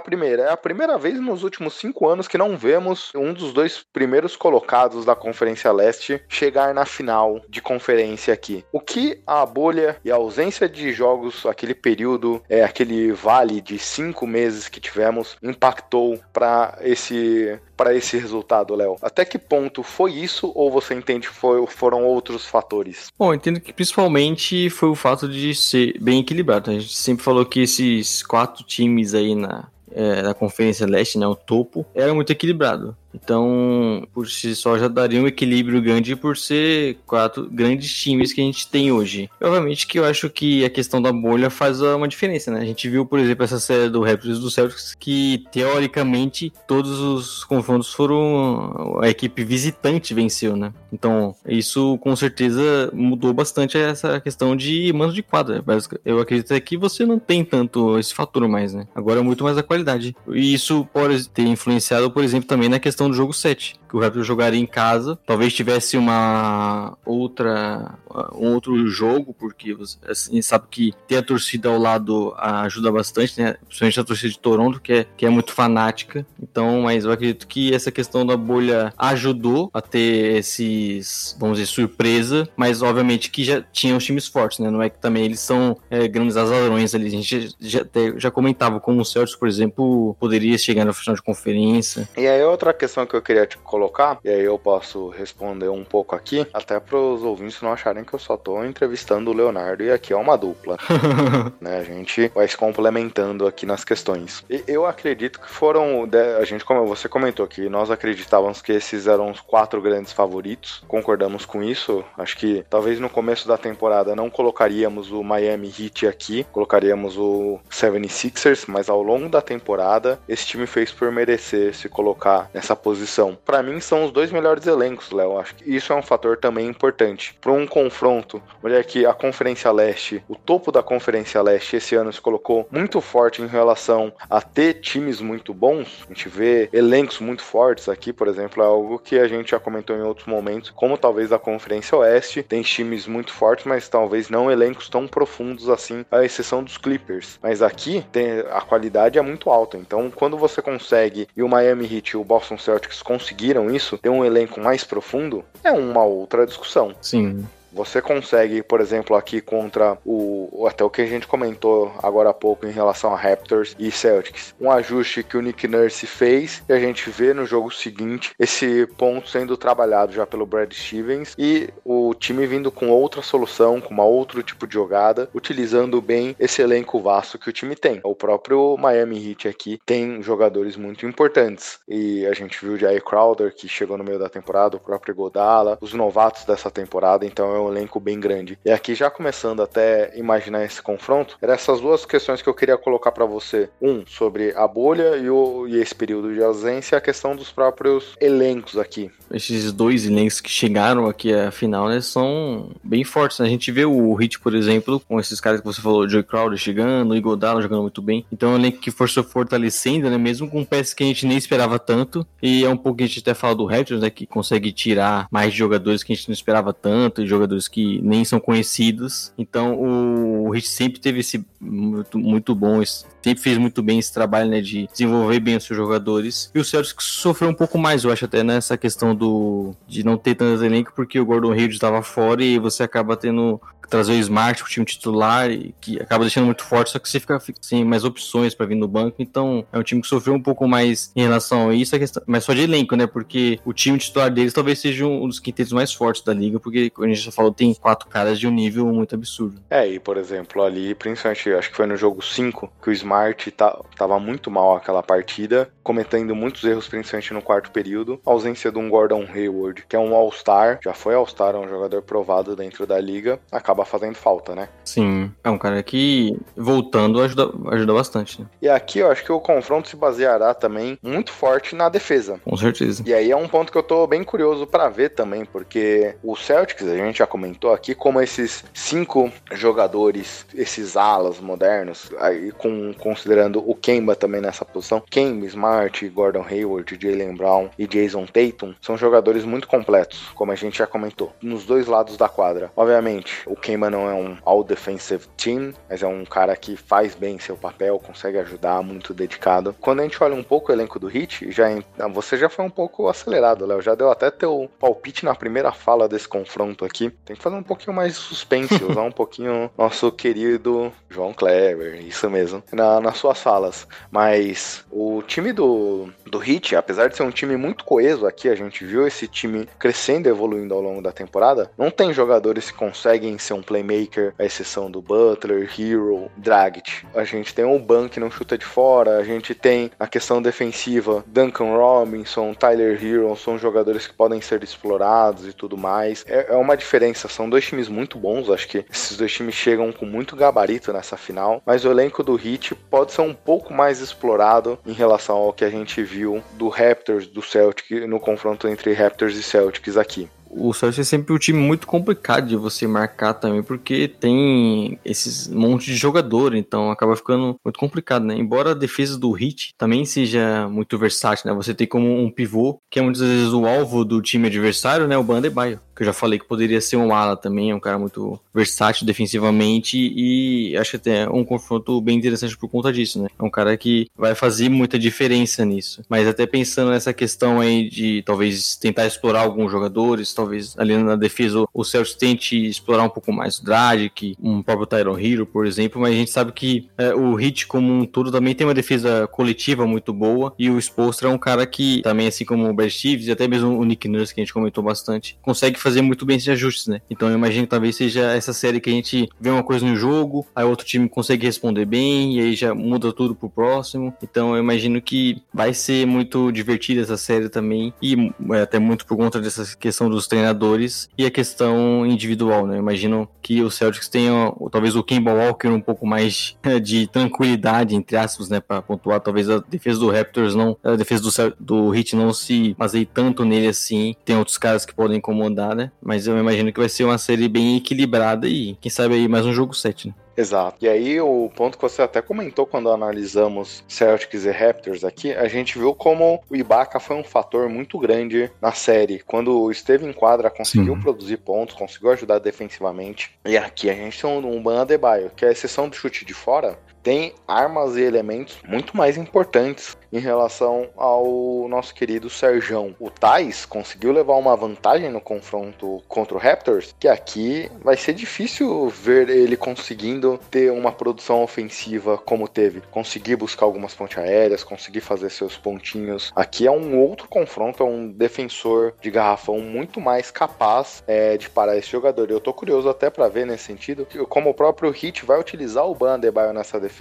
A: primeira, é a primeira vez nos últimos cinco anos que não vemos um dos dois primeiros colocados da Conferência Leste chegar na final de conferência aqui. O que a bolha e a ausência de jogos, aquele período, é aquele vale de cinco meses que tivemos, impactou para esse para esse resultado, Léo? Até que ponto foi isso ou você entende que foi, foram outros fatores?
B: Bom, eu entendo que principalmente foi o fato de ser bem equilibrado. A gente sempre falou que esses quatro times aí na, é, na Conferência Leste, né, o topo, era muito equilibrado. Então, por si só, já daria um equilíbrio grande por ser quatro grandes times que a gente tem hoje. Obviamente que eu acho que a questão da bolha faz uma diferença, né? A gente viu, por exemplo, essa série do Raptors do Celtics, que teoricamente todos os confrontos foram a equipe visitante venceu, né? Então, isso com certeza mudou bastante essa questão de mando de quadra. Eu acredito é que você não tem tanto esse fator mais, né? Agora é muito mais a qualidade. E isso pode ter influenciado, por exemplo, também na questão questão do jogo 7, que o Raptors jogaria em casa, talvez tivesse uma outra um outro jogo, porque assim, sabe que ter a torcida ao lado ajuda bastante, né? Principalmente a torcida de Toronto, que é, que é muito fanática. Então, mas eu acredito que essa questão da bolha ajudou a ter esses, vamos dizer, surpresa, mas obviamente que já tinham os times fortes, né? Não é que também eles são é, grandes azarões ali. A gente já, já, já comentava como o Celtics, por exemplo, poderia chegar na final de conferência.
A: E aí outra questão questão que eu queria te colocar, e aí eu posso responder um pouco aqui, até para os ouvintes não acharem que eu só tô entrevistando o Leonardo e aqui é uma dupla. né? A gente vai se complementando aqui nas questões. E eu acredito que foram, a gente como você comentou que nós acreditávamos que esses eram os quatro grandes favoritos. Concordamos com isso. Acho que talvez no começo da temporada não colocaríamos o Miami Heat aqui, colocaríamos o 76ers, mas ao longo da temporada esse time fez por merecer se colocar nessa posição. Para mim, são os dois melhores elencos, Léo. Acho que isso é um fator também importante. Para um confronto, olha que a Conferência Leste, o topo da Conferência Leste esse ano se colocou muito forte em relação a ter times muito bons. A gente vê elencos muito fortes aqui, por exemplo, é algo que a gente já comentou em outros momentos, como talvez a Conferência Oeste tem times muito fortes, mas talvez não elencos tão profundos assim, à exceção dos Clippers. Mas aqui tem, a qualidade é muito alta. Então, quando você consegue e o Miami Heat e o Boston Celtics conseguiram isso, ter um elenco mais profundo, é uma outra discussão.
B: Sim.
A: Você consegue, por exemplo, aqui contra o até o que a gente comentou agora há pouco em relação a Raptors e Celtics, um ajuste que o Nick Nurse fez e a gente vê no jogo seguinte esse ponto sendo trabalhado já pelo Brad Stevens e o time vindo com outra solução, com uma outro tipo de jogada, utilizando bem esse elenco vasto que o time tem. O próprio Miami Heat aqui tem jogadores muito importantes e a gente viu o Jay Crowder que chegou no meio da temporada, o próprio Godala, os novatos dessa temporada, então é um elenco bem grande. E aqui já começando até imaginar esse confronto, eram essas duas questões que eu queria colocar para você. Um, sobre a bolha e, o, e esse período de ausência, a questão dos próprios elencos aqui.
B: Esses dois elencos que chegaram aqui à final, né, são bem fortes. Né? A gente vê o Hit, por exemplo, com esses caras que você falou, Joey Crowder chegando, Igodala jogando muito bem. Então é um elenco que for fortalecendo, né, mesmo com peças que a gente nem esperava tanto. E é um pouco que a gente até fala do Raptors, né, que consegue tirar mais jogadores que a gente não esperava tanto, e jogadores jogadores que nem são conhecidos. Então o, Rich sempre teve esse muito, muito bom, sempre fez muito bem esse trabalho, né, de desenvolver bem os seus jogadores. E o Celtics sofreu um pouco mais, eu acho, até nessa questão do de não ter tanto elenco, porque o Gordon Hayward estava fora e você acaba tendo trazer o Smart, o time titular, e que acaba deixando muito forte, só que você fica sem mais opções para vir no banco. Então, é um time que sofreu um pouco mais em relação a isso, a questão, mas só de elenco, né? Porque o time titular deles talvez seja um dos quintetos mais fortes da liga, porque, a gente já falou, tem quatro caras de um nível muito absurdo.
A: É, e por exemplo, ali, principalmente, acho que foi no jogo 5, que o Smart tá, tava muito mal aquela partida, cometendo muitos erros, principalmente no quarto período. A ausência de um Gordon Hayward, que é um All-Star, já foi All-Star, é um jogador provado dentro da liga, acaba fazendo falta, né?
B: Sim, é um cara que, voltando, ajuda, ajuda bastante. Né?
A: E aqui eu acho que o confronto se baseará também muito forte na defesa.
B: Com certeza.
A: E aí é um ponto que eu tô bem curioso para ver também, porque o Celtics, a gente já comentou aqui, como esses cinco jogadores, esses alas modernos, aí com, considerando o Kemba também nessa posição, Kemba, Smart, Gordon Hayward, Jalen Brown e Jason Tatum, são jogadores muito completos, como a gente já comentou, nos dois lados da quadra. Obviamente, o Kemba não é um all defensive team, mas é um cara que faz bem seu papel, consegue ajudar, muito dedicado. Quando a gente olha um pouco o elenco do Hit, já você já foi um pouco acelerado, Léo, já deu até teu palpite na primeira fala desse confronto aqui. Tem que fazer um pouquinho mais de suspense, usar um pouquinho nosso querido João Kleber, isso mesmo, na, nas suas falas. Mas o time do, do Hit, apesar de ser um time muito coeso aqui, a gente viu esse time crescendo e evoluindo ao longo da temporada, não tem jogadores que conseguem ser um playmaker, a exceção do Butler, Hero, Dragic. A gente tem o Ban que não chuta de fora, a gente tem a questão defensiva, Duncan Robinson, Tyler Hero, são jogadores que podem ser explorados e tudo mais. É, é uma diferença, são dois times muito bons, acho que esses dois times chegam com muito gabarito nessa final, mas o elenco do Heat pode ser um pouco mais explorado em relação ao que a gente viu do Raptors, do Celtic, no confronto entre Raptors e Celtics aqui
B: o Celtics é sempre um time muito complicado de você marcar também, porque tem esses monte de jogador, então acaba ficando muito complicado, né? Embora a defesa do Heat também seja muito versátil, né? Você tem como um pivô, que é muitas vezes o alvo do time adversário, né? O Bandebaio que eu já falei que poderia ser um ala também, é um cara muito versátil defensivamente e acho que até um confronto bem interessante por conta disso, né? É um cara que vai fazer muita diferença nisso. Mas até pensando nessa questão aí de talvez tentar explorar alguns jogadores, talvez ali na defesa o Celtics tente explorar um pouco mais o Dragic, um próprio Tyron Hero, por exemplo, mas a gente sabe que é, o Hit como um todo também tem uma defesa coletiva muito boa e o Spolstra é um cara que também, assim como o Brad Stevens e até mesmo o Nick Nurse, que a gente comentou bastante, consegue fazer muito bem esses ajustes, né? Então eu imagino que talvez seja essa série que a gente vê uma coisa no jogo, aí outro time consegue responder bem, e aí já muda tudo pro próximo. Então eu imagino que vai ser muito divertida essa série também, e é, até muito por conta dessa questão dos treinadores e a questão individual, né? Eu imagino que o Celtics tenha talvez o Kemba Walker um pouco mais de tranquilidade, entre aspas, né? Pra pontuar, talvez a defesa do Raptors não, a defesa do, do Heat não se baseie tanto nele assim. Tem outros caras que podem incomodar, né? Mas eu imagino que vai ser uma série bem equilibrada e quem sabe aí mais um jogo 7, né?
A: Exato. E aí, o ponto que você até comentou quando analisamos Celtics e Raptors aqui, a gente viu como o Ibaka foi um fator muito grande na série. Quando esteve em quadra, conseguiu Sim. produzir pontos, conseguiu ajudar defensivamente. E aqui a gente tem um Ban Adebayo, que é a exceção do chute de fora, tem armas e elementos muito mais importantes em relação ao nosso querido Serjão. O Tais conseguiu levar uma vantagem no confronto contra o Raptors, que aqui vai ser difícil ver ele conseguindo ter uma produção ofensiva como teve. Conseguir buscar algumas pontes aéreas, conseguir fazer seus pontinhos. Aqui é um outro confronto, é um defensor de garrafão muito mais capaz é, de parar esse jogador. Eu tô curioso até para ver nesse sentido como o próprio Hit vai utilizar o Bandebaio nessa defesa,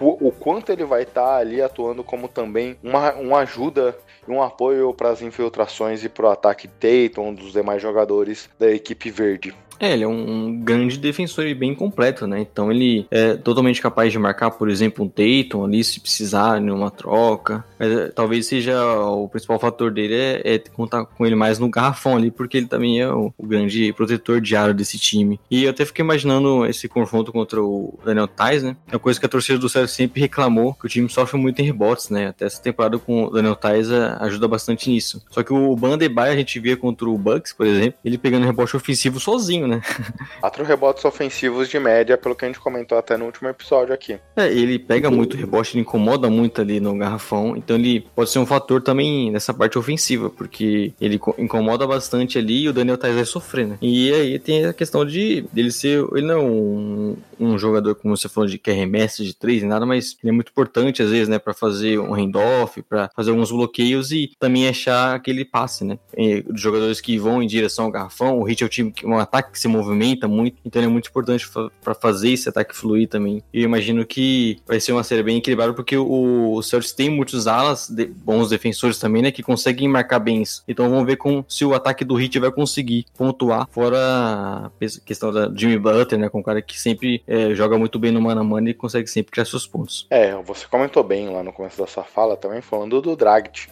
A: o quanto ele vai estar tá ali atuando como também também uma, uma ajuda e um apoio para as infiltrações e para o ataque Tatum dos demais jogadores da equipe verde.
B: É, ele é um grande defensor e bem completo, né? Então ele é totalmente capaz de marcar, por exemplo, um Tatum ali se precisar em uma troca. Mas é, talvez seja o principal fator dele é, é, contar com ele mais no garrafão ali, porque ele também é o, o grande protetor diário desse time. E eu até fiquei imaginando esse confronto contra o Daniel Tais, né? É uma coisa que a torcida do Celtics sempre reclamou, que o time sofre muito em rebotes, né? Até essa temporada com o Daniel Tais é, ajuda bastante nisso. Só que o Bandebay a gente via contra o Bucks, por exemplo, ele pegando rebote ofensivo sozinho, né?
A: Quatro rebotes ofensivos de média, pelo que a gente comentou até no último episódio aqui.
B: É, ele pega muito rebote, ele incomoda muito ali no garrafão, então ele pode ser um fator também nessa parte ofensiva, porque ele co- incomoda bastante ali e o Daniel Tais vai sofrer, né? E aí tem a questão de ele ser, ele não é um, um jogador, como você falou, de que arremessa de três, nada, mas ele é muito importante às vezes, né, para fazer um handoff, para fazer alguns bloqueios e também achar aquele passe, né? E jogadores que vão em direção ao garrafão, o Hit é um time que um ataque que se movimenta muito, então ele é muito importante para fazer esse ataque fluir também. E eu imagino que vai ser uma série bem equilibrada porque o, o Celtics tem muitos alas, de- bons defensores também, né, que conseguem marcar bem isso. Então vamos ver com, se o ataque do Hit vai conseguir pontuar, fora a questão da Jimmy Butler, né, com um cara que sempre eh, joga muito bem no mano a mano e consegue sempre criar seus pontos.
A: É, você comentou bem lá no começo da sua fala também, falando do Dragic.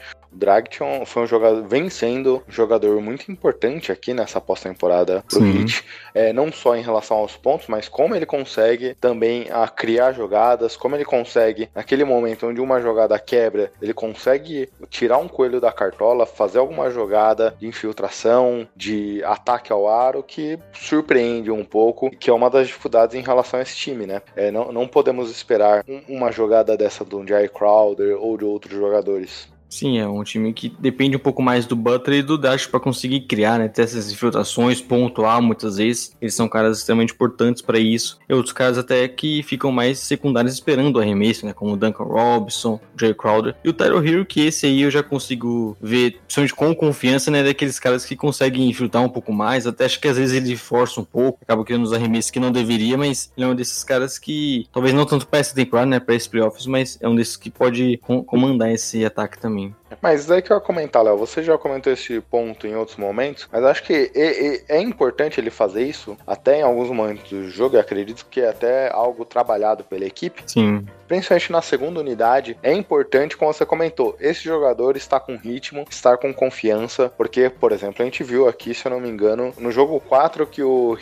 A: Um- foi um jogador, vem sendo um jogador muito importante aqui nessa pós-temporada pro
B: Sim.
A: Heat. É, não só em relação aos pontos, mas como ele consegue também a criar jogadas, como ele consegue, naquele momento onde uma jogada quebra, ele consegue tirar um coelho da cartola, fazer alguma jogada de infiltração, de ataque ao aro, que surpreende um pouco, que é uma das dificuldades em relação a esse time, né? É, não, não podemos esperar um- uma jogada dessa do Jay Crowder ou de outros jogadores.
B: Sim, é um time que depende um pouco mais do Butler e do Dash para conseguir criar, né? Ter essas infiltrações, pontuar muitas vezes. Eles são caras extremamente importantes para isso. E outros caras até que ficam mais secundários esperando o arremesso, né? Como o Duncan Robinson, Jay Crowder. E o Tyler Hero, que esse aí eu já consigo ver, principalmente com confiança, né? Daqueles caras que conseguem infiltrar um pouco mais. Até acho que às vezes ele força um pouco, acaba criando os arremessos que não deveria, mas ele é um desses caras que, talvez não tanto para essa temporada, né? Para esses playoffs, mas é um desses que pode com- comandar esse ataque também. mim.
A: Mas daí que eu ia comentar, Léo, você já comentou esse ponto em outros momentos, mas acho que é, é- é importante ele fazer isso até em alguns momentos do jogo, e acredito que é até algo trabalhado pela equipe,
B: Sim.
A: principalmente na segunda unidade, é importante, como você comentou, esse jogador está com ritmo, estar com confiança, porque, por exemplo, a gente viu aqui, se eu não me engano, no jogo 4 que o,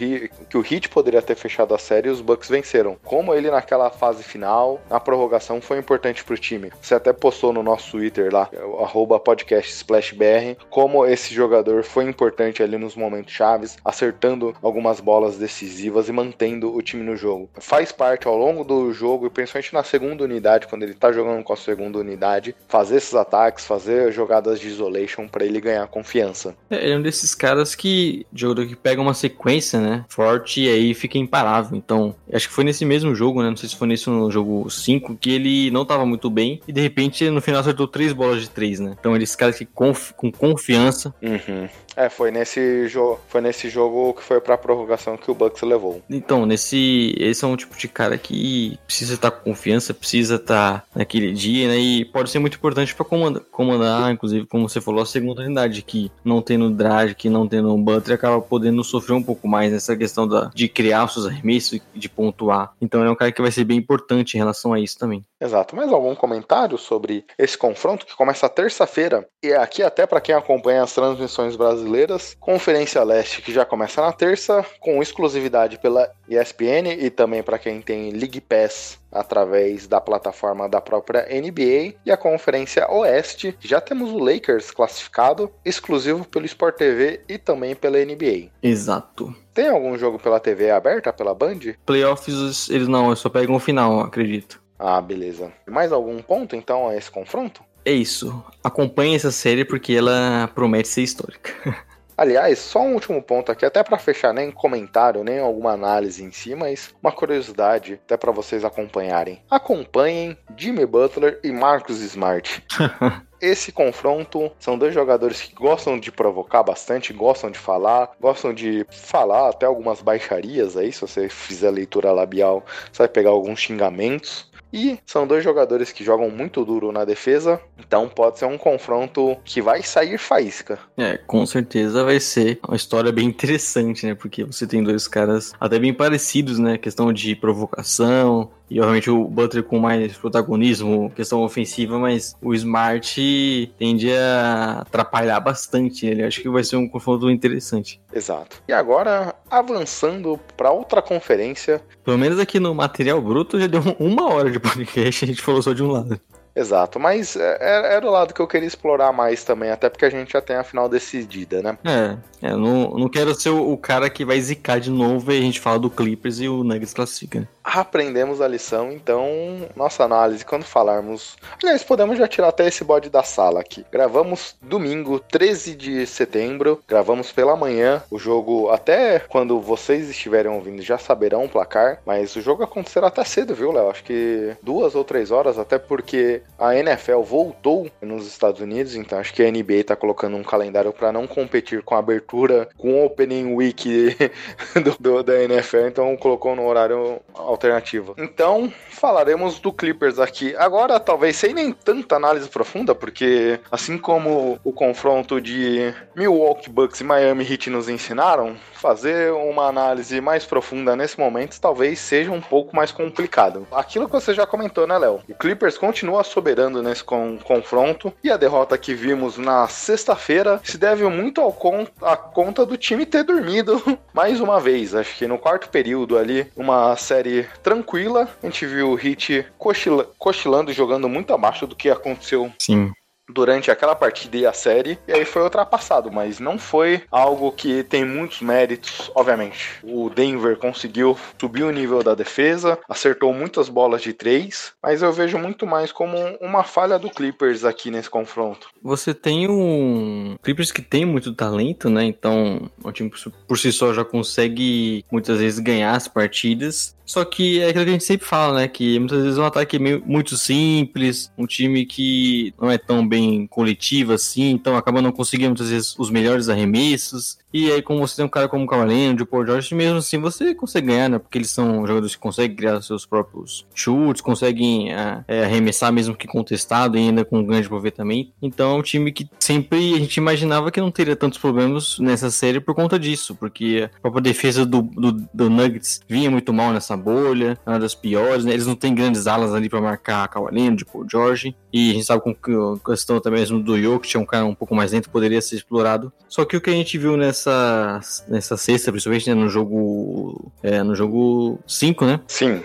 A: que o Heat poderia ter fechado a série e os Bucks venceram. Como ele naquela fase final, na prorrogação, foi importante pro time. Você até postou no nosso Twitter lá, arroba podcast SplashBR, como esse jogador foi importante ali nos momentos chaves, acertando algumas bolas decisivas e mantendo o time no jogo. Faz parte ao longo do jogo, e principalmente na segunda unidade, quando ele tá jogando com a segunda unidade, fazer esses ataques, fazer jogadas de isolation para ele ganhar confiança.
B: É, ele é um desses caras que. Jogador que pega uma sequência, né? Forte e aí fica imparável. Então, acho que foi nesse mesmo jogo, né? Não sei se foi nesse no jogo 5, que ele não tava muito bem. E de repente, no final, acertou três bolas de três, né? Então, ele é esse cara que conf- com confiança.
A: Uhum. É, foi nesse, jo foi nesse jogo que foi pra prorrogação que o Bucks levou.
B: Então, nesse. Esse é um tipo de cara que precisa estar com confiança, precisa estar naquele dia, né? E pode ser muito importante para comandar, comandar, inclusive, como você falou, a segunda unidade, que não tendo drag, que não tendo um Butler, acaba podendo sofrer um pouco mais nessa questão da, de criar os seus arremessos e de pontuar. Então, ele é um cara que vai ser bem importante em relação a isso também.
A: Exato. Mais algum comentário sobre esse confronto que começa terça-feira? E aqui até para quem acompanha as transmissões brasileiras, Conferência Leste que já começa na terça com exclusividade pela ESPN e também para quem tem League Pass através da plataforma da própria NBA e a Conferência Oeste. Já temos o Lakers classificado, exclusivo pelo Sport TV e também pela NBA.
B: Exato.
A: Tem algum jogo pela TV aberta, pela Band?
B: Playoffs, eles não, eles só pegam o final, acredito.
A: Ah, beleza. Mais algum ponto então a esse confronto?
B: É isso. Acompanhe essa série porque ela promete ser histórica.
A: Aliás, só um último ponto aqui, até para fechar, nem comentário, nem alguma análise em si, mas uma curiosidade até para vocês acompanharem. Acompanhem Jimmy Butler e Marcus Smart. Esse confronto são dois jogadores que gostam de provocar bastante, gostam de falar, gostam de falar até algumas baixarias aí, se você fizer leitura labial, você vai pegar alguns xingamentos. E são dois jogadores que jogam muito duro na defesa, então pode ser um confronto que vai sair faísca.
B: É, com certeza vai ser uma história bem interessante, né? Porque você tem dois caras até bem parecidos, né? Questão de provocação e obviamente o Butler com mais protagonismo, questão ofensiva, mas o Smart tende a atrapalhar bastante ele. Acho que vai ser um confronto interessante.
A: Exato. E agora, avançando para outra conferência,
B: Pelo menos aqui no material bruto já deu uma hora de podcast, a gente falou só de um lado.
A: Exato, mas é, é, era o lado que eu queria explorar mais também, até porque a gente já tem a final decidida, né?
B: É, é eu não, não quero ser o, o cara que vai zicar de novo e a gente fala do Clippers e o Nuggets classifica.
A: Aprendemos a lição, então nossa análise quando falarmos. Aliás, podemos já tirar até esse bode da sala aqui. Gravamos domingo, 13 de setembro, gravamos pela manhã. O jogo, até quando vocês estiverem ouvindo, já saberão o placar, mas o jogo acontecerá até cedo, viu, Léo? Acho que duas ou três horas, até porque a NFL voltou nos Estados Unidos, então acho que a NBA tá colocando um calendário para não competir com a abertura, com o Opening Week do, do, da NFL, então colocou no horário alternativo. Então, falaremos do Clippers aqui. Agora, talvez sem nem tanta análise profunda, porque assim como o confronto de Milwaukee Bucks e Miami Heat nos ensinaram, fazer uma análise mais profunda nesse momento talvez seja um pouco mais complicado. Aquilo que você já comentou, né, Léo? O Clippers continua soberano nesse con confronto e a derrota que vimos na sexta-feira se deve muito ao con à conta do time ter dormido mais uma vez. Acho que no quarto período ali, uma série tranquila, a gente viu o Heat cochila cochilando e jogando muito abaixo do que aconteceu
B: Sim
A: durante aquela partida e a série, e aí foi ultrapassado, mas não foi algo que tem muitos méritos, obviamente. O Denver conseguiu subir o nível da defesa, acertou muitas bolas de três, mas eu vejo muito mais como uma falha do Clippers aqui nesse confronto.
B: Você tem um Clippers que tem muito talento, né? Então, o time por si só já consegue muitas vezes ganhar as partidas, só que é aquilo que a gente sempre fala, né? Que muitas vezes é um ataque meio, muito simples, um time que não é tão bem coletivo assim, então acaba não conseguindo muitas vezes os melhores arremessos. E aí, como você tem um cara como o Cavalino, o Paul George, mesmo assim você consegue ganhar, né? Porque eles são jogadores que conseguem criar seus próprios chutes, conseguem é, é, arremessar mesmo que contestado e ainda com um grande aproveitamento. Então é um time que sempre a gente imaginava que não teria tantos problemas nessa série por conta disso, porque a própria defesa do, do, do Nuggets vinha muito mal nessa bolha, uma das piores, né? Eles não têm grandes alas ali para marcar Cavalino, de Paul George, e a gente sabe com a questão também mesmo do Jokic, tinha um cara um pouco mais lento, poderia ser explorado. Só que o que a gente viu nessa nessa, sexta, principalmente né, no jogo é, no jogo 5, né?
A: Sim.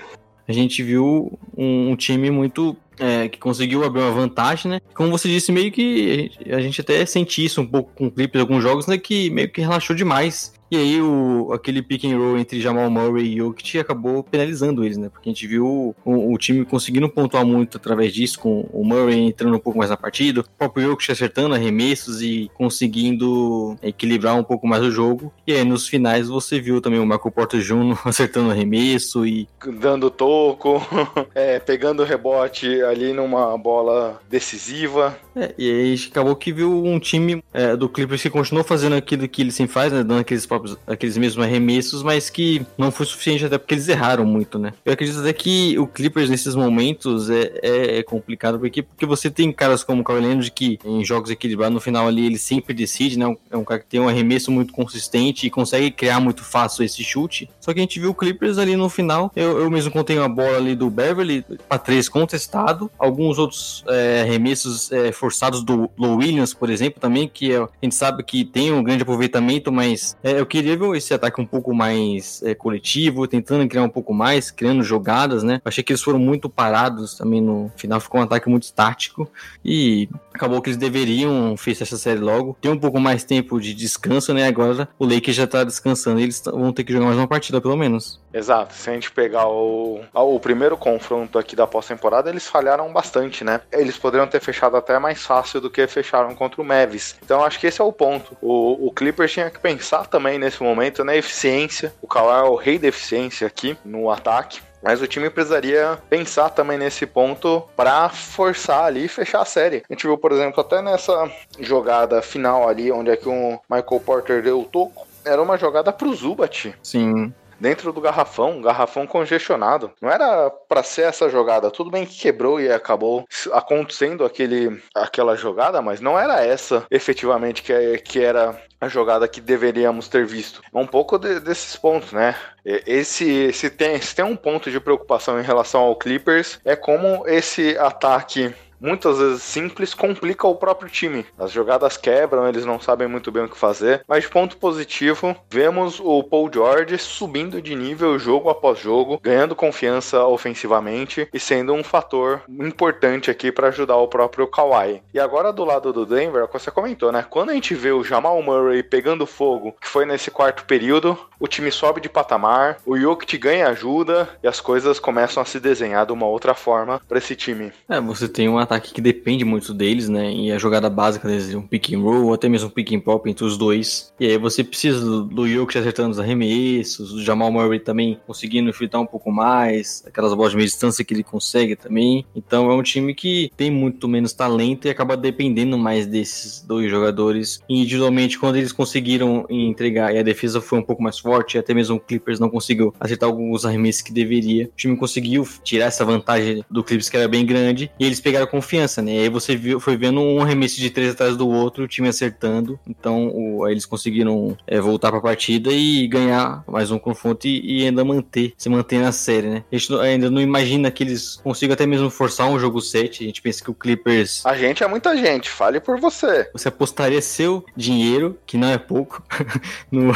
B: A gente viu um, um time muito é, que conseguiu abrir uma vantagem, né? Como você disse, meio que a gente, a gente até sente isso um pouco com clipes de alguns jogos, né? Que meio que relaxou demais e aí o, aquele pick and roll entre Jamal Murray e Jokic acabou penalizando eles, né? Porque a gente viu o, o, time conseguindo pontuar muito através disso, com o Murray entrando um pouco mais na partida, o próprio Jokic acertando arremessos e conseguindo equilibrar um pouco mais o jogo. E aí nos finais você viu também o Michael Porter Jr. acertando arremesso e...
A: Dando toco, é, pegando rebote ali numa bola decisiva.
B: É, e aí acabou que viu um time é, do Clippers que continuou fazendo aquilo que ele sempre faz, né? Dando aqueles próprios, aqueles mesmos arremessos, mas que não foi suficiente até porque eles erraram muito, né? Eu acredito até que o Clippers nesses momentos é, é, é complicado porque, porque você tem caras como o Cavalier de que em jogos equilibrados no final ali ele sempre decide, né? É um cara que tem um arremesso muito consistente e consegue criar muito fácil esse chute. Só que a gente viu o Clippers ali no final. Eu, eu mesmo contei uma bola ali do Beverly para três contestado, alguns outros é, arremessos é, forçados do Low Williams, por exemplo, também que é, a gente sabe que tem um grande aproveitamento, mas é, queria ver esse ataque um pouco mais é, coletivo, tentando criar um pouco mais, criando jogadas, né? Achei que eles foram muito parados também no final, ficou um ataque muito estático e acabou que eles deveriam fechar essa série logo. Tem um pouco mais tempo de descanso, né? Agora o Lakers já tá descansando, eles vão ter que jogar mais uma partida pelo menos.
A: Exato, se a gente pegar o, o primeiro confronto aqui da pós-temporada, eles falharam bastante, né? Eles poderiam ter fechado até mais fácil do que fecharam contra o Mavis. Então acho que esse é o ponto. O, o Clippers tinha que pensar também nesse momento na eficiência. O Kawhi é o rei da eficiência aqui no ataque. Mas o time precisaria pensar também nesse ponto para forçar ali e fechar a série. A gente viu, por exemplo, até nessa jogada final ali, onde é que o Michael Porter deu o toco, era uma jogada pro Zubat.
B: Sim
A: dentro do garrafão, um garrafão congestionado. Não era para ser essa jogada. Tudo bem que quebrou e acabou acontecendo aquele, aquela jogada, mas não era essa efetivamente que, que era a jogada que deveríamos ter visto. É um pouco de, desses pontos, né? Esse, se, tem, se tem um ponto de preocupação em relação ao Clippers, é como esse ataque muitas vezes simples, complica o próprio time. As jogadas quebram, eles não sabem muito bem o que fazer. Mas ponto positivo, vemos o Paul George subindo de nível jogo após jogo, ganhando confiança ofensivamente e sendo um fator importante aqui para ajudar o próprio Kawhi. E agora do lado do Denver, que você comentou, né? Quando a gente vê o Jamal Murray pegando fogo, que foi nesse quarto período, o time sobe de patamar, o Jokic ganha ajuda e as coisas começam a se desenhar de uma outra forma para esse time.
B: É, você tem um ataque que depende muito deles, né? E a jogada básica deles, um pick and roll, ou até mesmo um pick and pop entre os dois. E aí você precisa do, do Jokic acertando os arremessos, do Jamal Murray também conseguindo filtrar um pouco mais, aquelas bolas de meia distância que ele consegue também. Então é um time que tem muito menos talento e acaba dependendo mais desses dois jogadores. E individualmente, quando eles conseguiram entregar e a defesa foi um pouco mais forte, até mesmo o Clippers não conseguiu acertar alguns arremessos que deveria, o time conseguiu tirar essa vantagem do Clippers que era bem grande e eles pegaram confiança, né? E aí você viu, foi vendo um arremesso de três atrás do outro, o time acertando. Então o, aí eles conseguiram é, voltar para a partida e ganhar mais um confronto e, e, ainda manter, se manter na série, né? A gente ainda não imagina que eles consigam até mesmo forçar um jogo 7. A gente pensa que o Clippers.
A: A gente é muita gente, fale por você.
B: Você apostaria seu dinheiro, que não é pouco, no,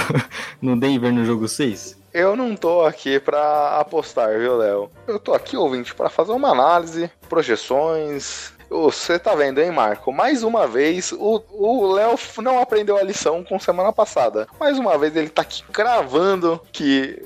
B: no Denver no jogo 6?
A: Eu não tô aqui para apostar, viu, Léo? Eu tô aqui, ouvinte, para fazer uma análise, projeções. Você tá vendo, hein, Marco? Mais uma vez, o Léo não aprendeu a lição com semana passada. Mais uma vez, ele tá aqui cravando que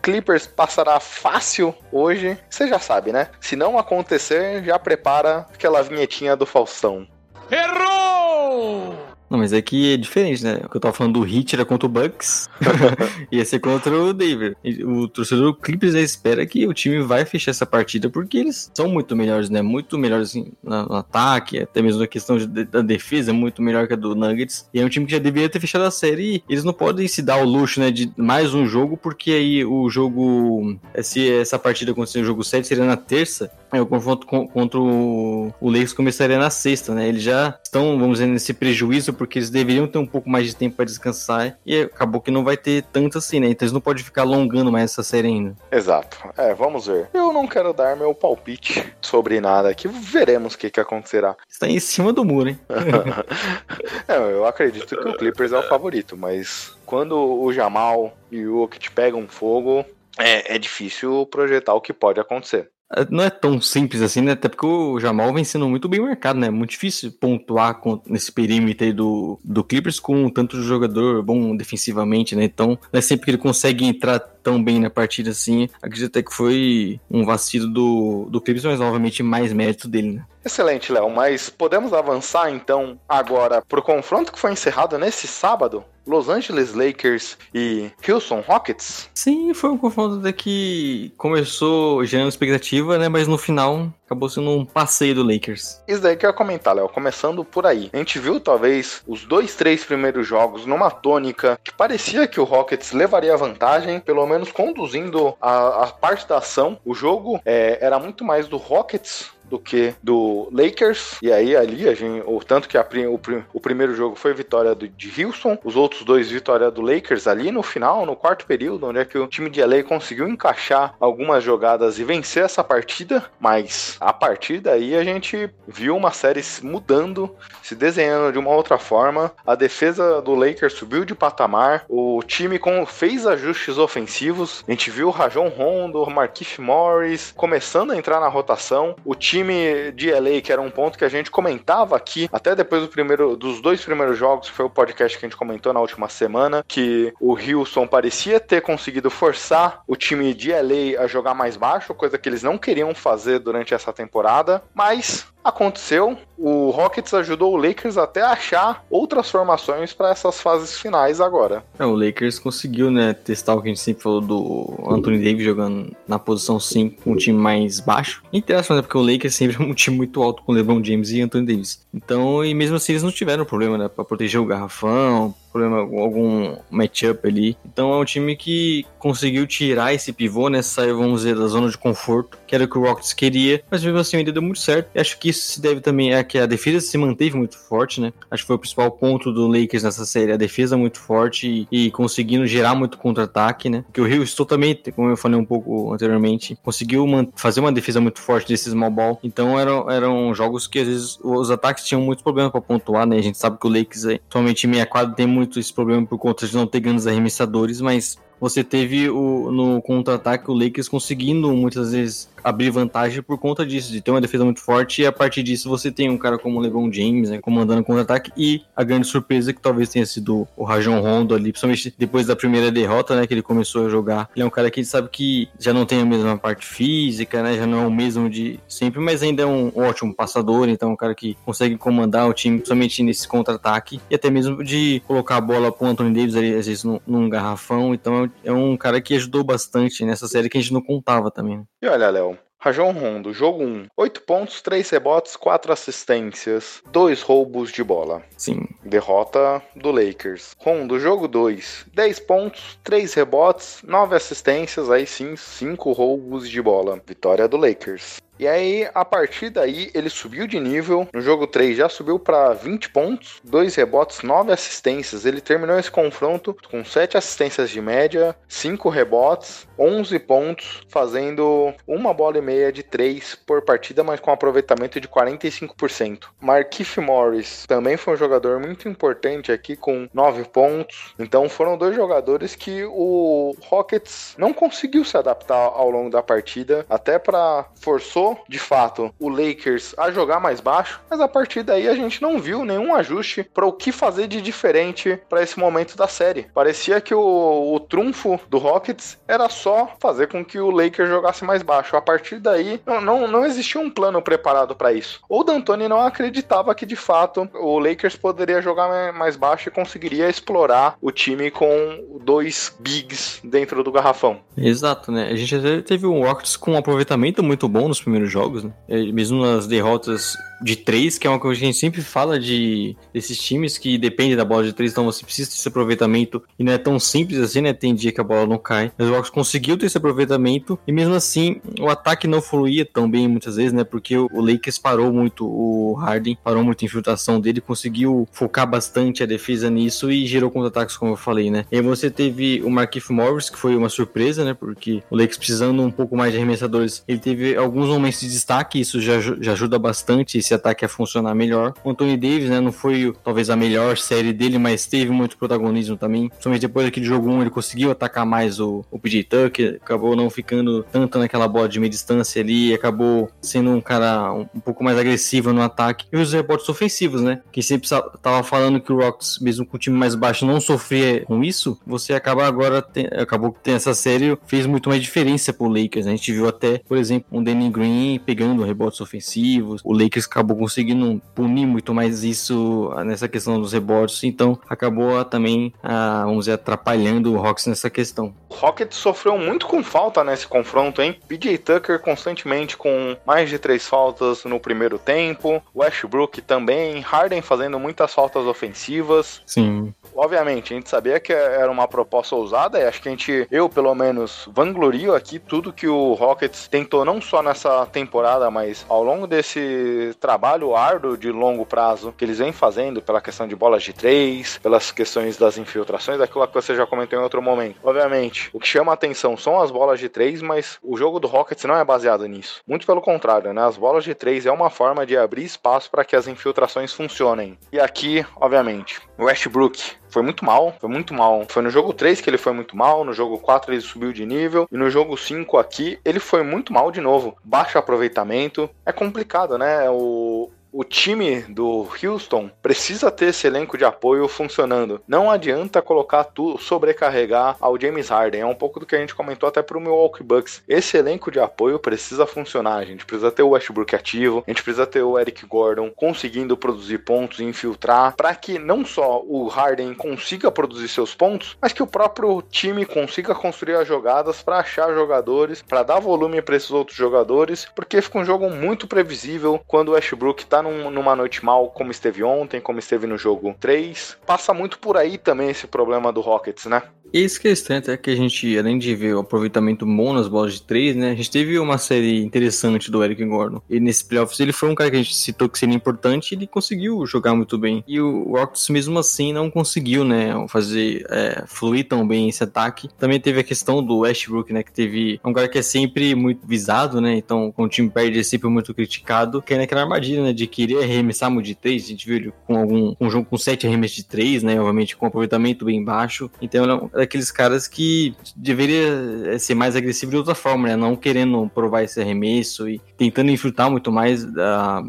A: Clippers passará fácil hoje. Você já sabe, né? Se não acontecer, já prepara aquela vinhetinha do Faustão.
B: Errou! Não, mas é que é diferente, né? O que eu tava falando do Hit era contra o Bucks, ia ser contra o Denver. O torcedor do Clippers espera que o time vai fechar essa partida porque eles são muito melhores, né? Muito melhores assim, no, ataque, até mesmo na questão de, da defesa, muito melhor que a do Nuggets. E é um time que já deveria ter fechado a série eles não podem se dar o luxo, né, de mais um jogo, porque aí o jogo, se essa partida acontecer no jogo 7, seria na terça, é, o confronto contra o, o Lakers começaria na sexta, né? Eles já estão, vamos dizer, nesse prejuízo porque eles deveriam ter um pouco mais de tempo para descansar e acabou que não vai ter tanto assim, né? Então eles não podem ficar alongando mais essa série ainda.
A: Exato. É, vamos ver. Eu não quero dar meu palpite sobre nada aqui. Veremos o que, que acontecerá.
B: Está em cima do muro, hein?
A: é, eu acredito que o Clippers é o favorito, mas quando o Jamal e o Jokic pegam fogo, é, é difícil projetar o que pode acontecer
B: não é tão simples assim, né? Até porque o Jamal vem sendo muito bem marcado, né? Muito difícil pontuar com, nesse perímetro do, do Clippers com tanto jogador bom defensivamente, né? Então, não é sempre que ele consegue entrar tão bem na partida assim. Acredito até que foi um vacilo do, do Clippers, mas obviamente mais mérito dele, né?
A: Excelente, Léo. Mas podemos avançar então agora pro confronto que foi encerrado nesse sábado? Los Angeles Lakers e Houston Rockets?
B: Sim, foi um confronto que começou gerando expectativa, né? Mas no final acabou sendo um passeio do Lakers.
A: Isso daí que eu ia comentar, Léo. Começando por aí. A gente viu talvez os dois, três primeiros jogos numa tônica que parecia que o Rockets levaria vantagem, pelo menos conduzindo a, a parte da ação. O jogo é, era muito mais do Rockets do que do Lakers. E aí ali a gente, o tanto que a, o, o primeiro jogo foi vitória do, de Houston, os outros dois vitória do Lakers ali no final, no quarto período, onde é que o time de LA conseguiu encaixar algumas jogadas e vencer essa partida, mas a partir daí a gente viu uma série mudando, se desenhando de uma outra forma. A defesa do Lakers subiu de patamar, o time com, fez ajustes ofensivos. A gente viu o Rajon Rondo, Marquise Morris começando a entrar na rotação. O time time de LA, que era um ponto que a gente comentava aqui, até depois do primeiro, dos dois primeiros jogos, foi o podcast que a gente comentou na última semana, que o Houston parecia ter conseguido forçar o time de LA a jogar mais baixo, coisa que eles não queriam fazer durante essa temporada, mas Aconteceu, o Rockets ajudou o Lakers até a achar outras formações para essas fases finais agora.
B: É, o Lakers conseguiu, né, testar o que a gente sempre falou do Anthony Davis jogando na posição 5 com um time mais baixo. Interessante, né, porque o Lakers sempre é um time muito alto com LeBron James e Anthony Davis. Então, e mesmo assim eles não tiveram problema, né, para proteger o garrafão, problema, algum matchup ali. Então é um time que conseguiu tirar esse pivô, né? Saiu, vamos dizer, da zona de conforto, que era o que o Rockets queria, mas mesmo assim ainda deu muito certo. E acho que isso se deve também a que a defesa se manteve muito forte, né? Acho que foi o principal ponto do Lakers nessa série, a defesa muito forte e, e conseguindo gerar muito contra-ataque, né? Que o Houston também, como eu falei um pouco anteriormente, conseguiu fazer uma defesa muito forte desse small ball. Então eram, eram jogos que às vezes os ataques tinham muitos problemas para pontuar, né? A gente sabe que o Lakers, atualmente em meia quadra, tem muito esse problema por conta de não ter grandes arremessadores, mas você teve o, no contra-ataque o Lakers conseguindo muitas vezes abrir vantagem por conta disso, de ter uma defesa muito forte e a partir disso você tem um cara como o LeBron James, né, comandando contra-ataque e a grande surpresa que talvez tenha sido o Rajon Rondo ali, principalmente depois da primeira derrota, né, que ele começou a jogar. Ele é um cara que sabe que já não tem a mesma parte física, né, já não é o mesmo de sempre, mas ainda é um ótimo passador, então é um cara que consegue comandar o time, principalmente nesse contra-ataque e até mesmo de colocar a bola pro Anthony Davis ali, às vezes num, num garrafão, então é é um cara que ajudou bastante nessa série que a gente não contava também.
A: E olha, Léo, Rajon Rondo, jogo 1. 8 pontos, 3 rebotes, 4 assistências, 2 roubos de bola.
B: Sim.
A: Derrota do Lakers. Rondo, jogo 2. 10 pontos, 3 rebotes, 9 assistências, aí sim, 5 roubos de bola. Vitória do Lakers. E aí, a partir daí, ele subiu de nível. No jogo 3 já subiu para 20 pontos, 2 rebotes, 9 assistências. Ele terminou esse confronto com 7 assistências de média, 5 rebotes, 11 pontos, fazendo uma bola e meia de 3 por partida, mas com aproveitamento de 45%. Markif Morris também foi um jogador muito importante aqui com 9 pontos. Então foram dois jogadores que o Rockets não conseguiu se adaptar ao longo da partida, até para forçou de fato, o Lakers a jogar mais baixo, mas a partir daí a gente não viu nenhum ajuste para o que fazer de diferente para esse momento da série. Parecia que o, o trunfo do Rockets era só fazer com que o Lakers jogasse mais baixo. A partir daí, não, não, não existia um plano preparado para isso. O D'Antoni não acreditava que de fato o Lakers poderia jogar mais baixo e conseguiria explorar o time com dois bigs dentro do garrafão.
B: Exato, né? A gente até teve um Rockets com um aproveitamento muito bom nos primeiros primeiros jogos, né? É, mesmo nas derrotas de três, que é uma coisa que a gente sempre fala de desses times que depende da bola de três, então você precisa ter esse aproveitamento e não é tão simples assim, né? Tem dia que a bola não cai. Mas o Hawks conseguiu ter esse aproveitamento e mesmo assim o ataque não fluía tão bem muitas vezes, né? Porque o Lakers parou muito o Harden, parou muito a infiltração dele, conseguiu focar bastante a defesa nisso e gerou contra-ataques, como eu falei, né? E aí você teve o Markif Morris, que foi uma surpresa, né? Porque o Lakers precisando um pouco mais de arremessadores, ele teve alguns momentos de destaque, isso já, já ajuda bastante esse ataque a funcionar melhor. O Anthony Davis, né, não foi talvez a melhor série dele, mas teve muito protagonismo também. Somente depois daquele jogo 1 ele conseguiu atacar mais o, o PJ Tucker, acabou não ficando tanto naquela bola de meia distância ali, acabou sendo um cara um, um pouco mais agressivo no ataque. E os rebotes ofensivos, né, que sempre tava falando que o Rocks, mesmo com o time mais baixo, não sofria com isso, você acaba agora, tem, acabou que tem essa série, fez muito mais diferença pro Lakers. Né? A gente viu até, por exemplo, um Danny Green pegando rebotes ofensivos, o Lakers acabou conseguindo punir muito mais isso nessa questão dos rebotes, então acabou também, ah, vamos dizer, atrapalhando o Hawks nessa questão.
A: O Rockets sofreu muito com falta nesse confronto, hein? PJ Tucker constantemente com mais de três faltas no primeiro tempo, Westbrook também, Harden fazendo muitas faltas ofensivas.
B: Sim
A: obviamente, a gente sabia que era uma proposta ousada e acho que a gente, eu pelo menos, vanglorio aqui tudo que o Rockets tentou não só nessa temporada, mas ao longo desse trabalho árduo de longo prazo que eles vêm fazendo pela questão de bolas de três, pelas questões das infiltrações, aquilo que você já comentou em outro momento. Obviamente, o que chama atenção são as bolas de três, mas o jogo do Rockets não é baseado nisso. Muito pelo contrário, né? As bolas de três é uma forma de abrir espaço para que as infiltrações funcionem. E aqui, obviamente, Westbrook foi muito mal, foi muito mal. Foi no jogo 3 que ele foi muito mal, no jogo 4 ele subiu de nível, e no jogo 5 aqui ele foi muito mal de novo. Baixo aproveitamento. É complicado, né? O, o time do Houston precisa ter esse elenco de apoio funcionando. Não adianta colocar tudo, sobrecarregar ao James Harden. É um pouco do que a gente comentou até pro Milwaukee Bucks. Esse elenco de apoio precisa funcionar. A gente precisa ter o Westbrook ativo, a gente precisa ter o Eric Gordon conseguindo produzir pontos e infiltrar, para que não só o Harden consiga produzir seus pontos, mas que o próprio time consiga construir as jogadas para achar jogadores, para dar volume para esses outros jogadores, porque fica um jogo muito previsível quando o Westbrook tá num- numa noite mal, como esteve ontem, como esteve no jogo 3. Passa muito por aí também esse problema do Rockets, né?
B: Esse que é estranho até que a gente, além de ver o aproveitamento bom nas bolas de três, né? A gente teve uma série interessante do Eric Gordon. E nesse playoffs ele foi um cara que a gente citou que seria importante e ele conseguiu jogar muito bem. E o Rockets mesmo assim não conseguiu, né? Fazer é, fluir tão bem esse ataque. Também teve a questão do Westbrook, né? Que teve um cara que é sempre muito visado, né? Então, quando o time perde, é sempre muito criticado. Que é naquela armadilha, né? De querer arremessar muito de três. A gente viu ele com algum um jogo com sete arremessos de três, né? Obviamente com aproveitamento bem baixo. Então, ele é um daqueles caras que deveria é, ser mais agressivo de outra forma, né? Não querendo provar esse arremesso e tentando infiltrar muito mais, ah,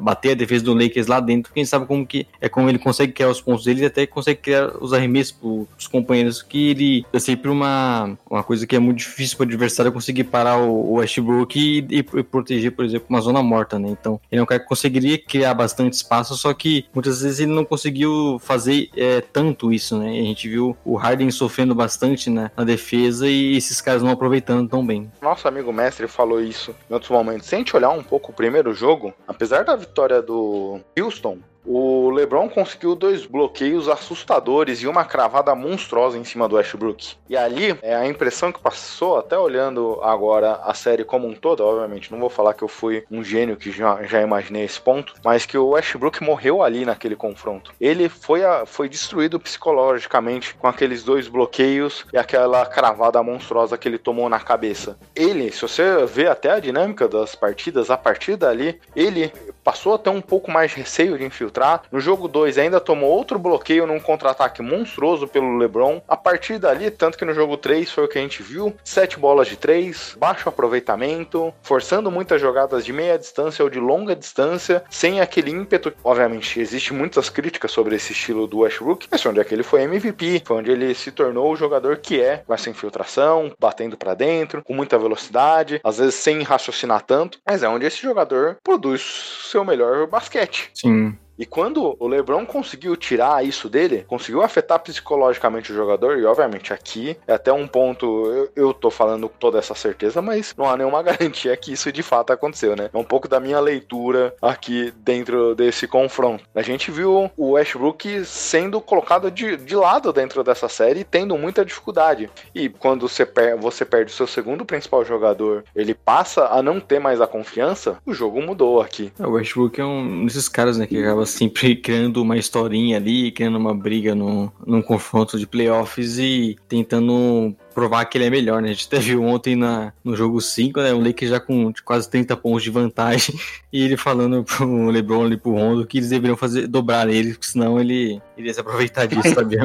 B: bater a defesa do Lakers lá dentro, gente sabe como que é como ele consegue criar os pontos dele e até consegue criar os arremessos pros companheiros, que ele é sempre uma, uma coisa que é muito difícil para o adversário conseguir parar o, o Westbrook e, e- e proteger, por exemplo, uma zona morta, né? Então, ele é um cara que conseguiria criar bastante espaço, só que muitas vezes ele não conseguiu fazer é, tanto isso, né? A gente viu o Harden sofrendo bastante né, na defesa e esses caras não aproveitando tão bem.
A: Nosso amigo mestre falou isso em outros momentos. Se a gente olhar um pouco o primeiro jogo, apesar da vitória do Houston, o LeBron conseguiu dois bloqueios assustadores e uma cravada monstruosa em cima do Westbrook. E ali, é a impressão que passou, até olhando agora a série como um todo, obviamente, não vou falar que eu fui um gênio que já, já imaginei esse ponto, mas que o Westbrook morreu ali naquele confronto. Ele foi, a- foi destruído psicologicamente com aqueles dois bloqueios e aquela cravada monstruosa que ele tomou na cabeça. Ele, se você vê até a dinâmica das partidas, a partir dali, ele passou a ter um pouco mais receio de infiltrar. No jogo 2 ainda tomou outro bloqueio num contra-ataque monstruoso pelo LeBron. A partir dali, tanto que no jogo 3 foi o que a gente viu, sete bolas de três, baixo aproveitamento, forçando muitas jogadas de meia distância ou de longa distância, sem aquele ímpeto. Obviamente, existe muitas críticas sobre esse estilo do Westbrook, mas onde é que ele foi MVP, foi onde ele se tornou o jogador que é, com essa infiltração, batendo pra dentro, com muita velocidade, às vezes sem raciocinar tanto, mas é onde esse jogador produz seu melhor basquete.
B: Sim.
A: E quando o LeBron conseguiu tirar isso dele, conseguiu afetar psicologicamente o jogador, e obviamente aqui é até um ponto, eu, eu tô falando com toda essa certeza, mas não há nenhuma garantia que isso de fato aconteceu, né? É um pouco da minha leitura aqui dentro desse confronto. A gente viu o Westbrook sendo colocado de, de lado dentro dessa série, tendo muita dificuldade. E quando você, per você perde o seu segundo principal jogador, ele passa a não ter mais a confiança, o jogo mudou aqui.
B: É, O Westbrook é um desses caras, né, que acaba sempre criando uma historinha ali, criando uma briga no, num confronto de playoffs e tentando provar que ele é melhor, né? A gente viu ontem na, no jogo 5, né? O Lakers já com quase 30 pontos de vantagem e ele falando pro LeBron e pro Rondo que eles deveriam fazer, dobrar ele, porque senão ele iria se aproveitar disso, sabe?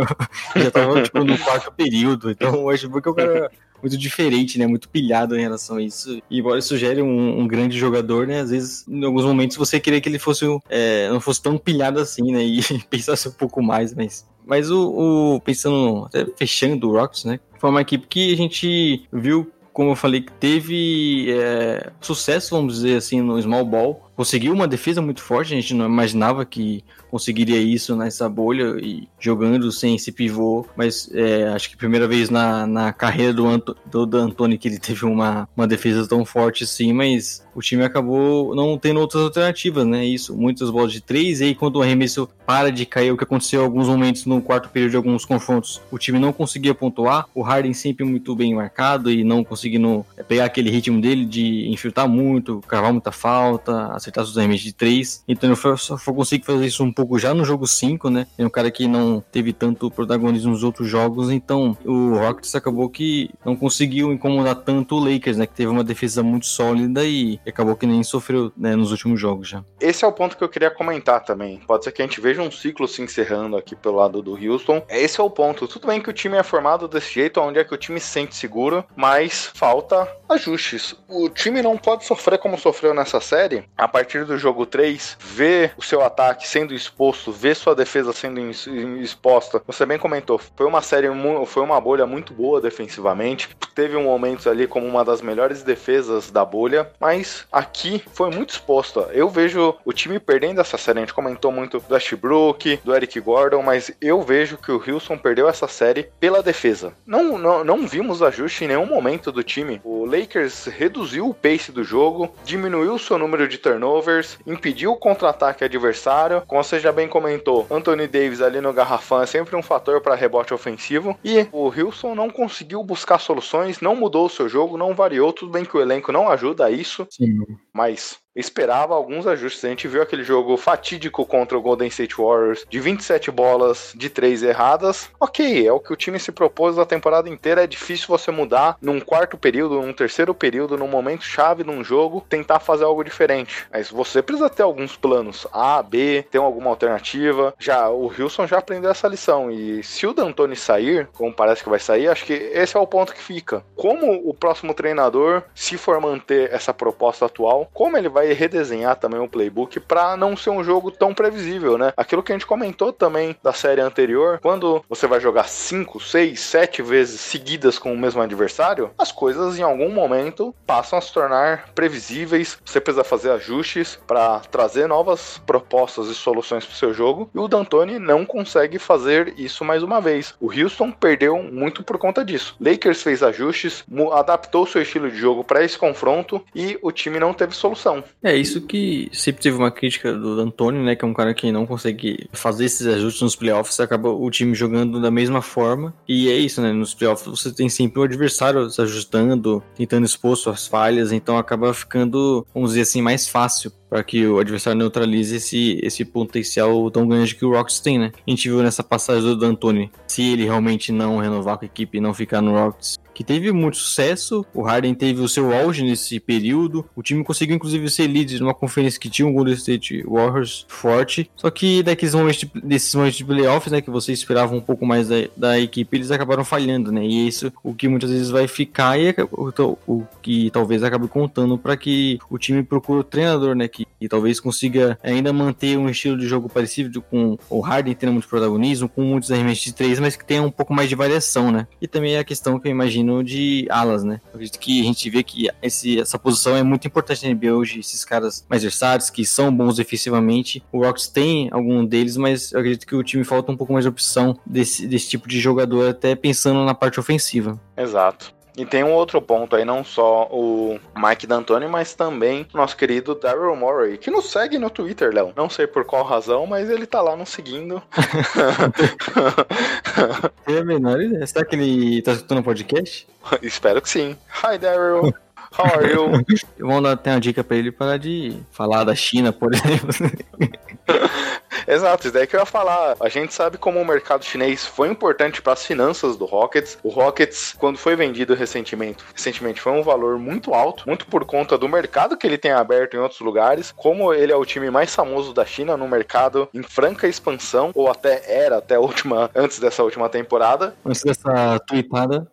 B: já tava, tipo, no quarto período. Então o Westbrook é um cara muito diferente, né? Muito pilhado em relação a isso. E embora isso gere um, um grande jogador, né? Às vezes, em alguns momentos, você queria que ele fosse é, não fosse tão pilhado assim, né? E pensasse um pouco mais, mas. Mas o, o pensando, até fechando o Rocks, né? Foi uma equipe que a gente viu, como eu falei, que teve é, sucesso, vamos dizer assim, no small ball. Conseguiu uma defesa muito forte, a gente não imaginava que conseguiria isso nessa bolha e jogando sem esse pivô, mas é, acho que primeira vez na, na carreira do, Anto, do, Antônio que ele teve uma, uma defesa tão forte assim, mas o time acabou não tendo outras alternativas, né? Isso, muitas bolas de três, e aí quando o arremesso para de cair, o que aconteceu em alguns momentos no quarto período de alguns confrontos, o time não conseguia pontuar, o Harden sempre muito bem marcado e não conseguindo pegar aquele ritmo dele de infiltrar muito, cavar muita falta, acertar seus arremessos de três, então ele só foi conseguir fazer isso um pouco já no jogo 5, né? É um cara que não teve tanto protagonismo nos outros jogos, então o Rockets acabou que não conseguiu incomodar tanto o Lakers, né? Que teve uma defesa muito sólida e acabou que nem sofreu né, nos últimos jogos já.
A: Esse é o ponto que eu queria comentar também. Pode ser que a gente veja um ciclo se encerrando aqui pelo lado do Houston. Esse é o ponto. Tudo bem que o time é formado desse jeito, onde é que o time se sente seguro, mas falta ajustes. O time não pode sofrer como sofreu nessa série. A partir do jogo 3, ver o seu ataque sendo exposto, ver sua defesa sendo exposta. Você bem comentou, foi uma série, foi uma bolha muito boa defensivamente. Teve um momentos ali como uma das melhores defesas da bolha, mas aqui foi muito exposto. Eu vejo o time perdendo essa série. A gente comentou muito do Westbrook, do Eric Gordon, mas eu vejo que o Houston perdeu essa série pela defesa. Não, não, não vimos ajuste em nenhum momento do time. O Lakers reduziu o pace do jogo, diminuiu o seu número de turnovers turnovers, impediu o contra-ataque adversário. Como você já bem comentou, Anthony Davis ali no garrafão é sempre um fator para rebote ofensivo. E o Wilson não conseguiu buscar soluções, não mudou o seu jogo, não variou. Tudo bem que o elenco não ajuda a isso,
B: Sim.
A: mas esperava alguns ajustes. A gente viu aquele jogo fatídico contra o Golden State Warriors de 27 bolas de 3 erradas. Ok, é o que o time se propôs a temporada inteira. É difícil você mudar num quarto período, num terceiro período, num momento chave num jogo, tentar fazer algo diferente. Mas você precisa ter alguns planos A, B, ter alguma alternativa. Já o Wilson já aprendeu essa lição. E se o D'Antoni sair, como parece que vai sair, acho que esse é o ponto que fica. Como o próximo treinador, se for manter essa proposta atual, como ele vai vai redesenhar também o playbook para não ser um jogo tão previsível, né? Aquilo que a gente comentou também da série anterior, quando você vai jogar 5, 6, 7 vezes seguidas com o mesmo adversário, as coisas em algum momento passam a se tornar previsíveis. Você precisa fazer ajustes para trazer novas propostas e soluções para o seu jogo. E o D'Antoni não consegue fazer isso mais uma vez. O Houston perdeu muito por conta disso. Lakers fez ajustes, adaptou seu estilo de jogo para esse confronto e o time não teve solução.
B: É, isso que sempre teve uma crítica do Antônio, né? Que é um cara que não consegue fazer esses ajustes nos playoffs, acaba o time jogando da mesma forma. E é isso, né? Nos playoffs você tem sempre o adversário se ajustando, tentando expor suas falhas, então acaba ficando, vamos dizer assim, mais fácil para que o adversário neutralize esse, esse potencial tão grande que o Rockets tem, né? A gente viu nessa passagem do D'Antoni, se ele realmente não renovar com a equipe e não ficar no Rockets, que teve muito sucesso, o Harden teve o seu auge nesse período, o time conseguiu inclusive ser líder numa conferência que tinha um Golden State Warriors forte, só que daqueles momentos de, desses momentos de playoffs, né, que você esperava um pouco mais da, da equipe, eles acabaram falhando, né, e é isso o que muitas vezes vai ficar e o, o que talvez acabe contando para que o time procure o treinador, né, que e talvez consiga ainda manter um estilo de jogo parecido com o Harden tendo muito protagonismo, com muitos arremessos de três, mas que tenha um pouco mais de variação, né? E também a questão que eu imagino de alas, né? Acredito que a gente vê que esse, essa posição é muito importante na NBA hoje, esses caras mais versáteis, que são bons defensivamente. O Rocks tem algum deles, mas eu acredito que o time falta um pouco mais de opção desse, desse tipo de jogador, até pensando na parte ofensiva.
A: Exato. E tem um outro ponto aí, não só o Mike D'Antoni, mas também o nosso querido Daryl Morey, que nos segue no Twitter, Léo. Não sei por qual razão, mas ele tá lá nos seguindo.
B: Tem a menor ideia. Será que ele tá escutando o podcast?
A: Espero que sim. Hi, Daryl. How are you?
B: Vamos dar até uma dica pra ele parar de falar da China, por exemplo.
A: Exato, isso daí que eu ia falar. A gente sabe como o mercado chinês foi importante para as finanças do Rockets. O Rockets, quando foi vendido recentemente, recentemente foi um valor muito alto, muito por conta do mercado que ele tem aberto em outros lugares. Como ele é o time mais famoso da China no mercado em franca expansão, ou até era até última, antes dessa última temporada.
B: Antes dessa tweetada.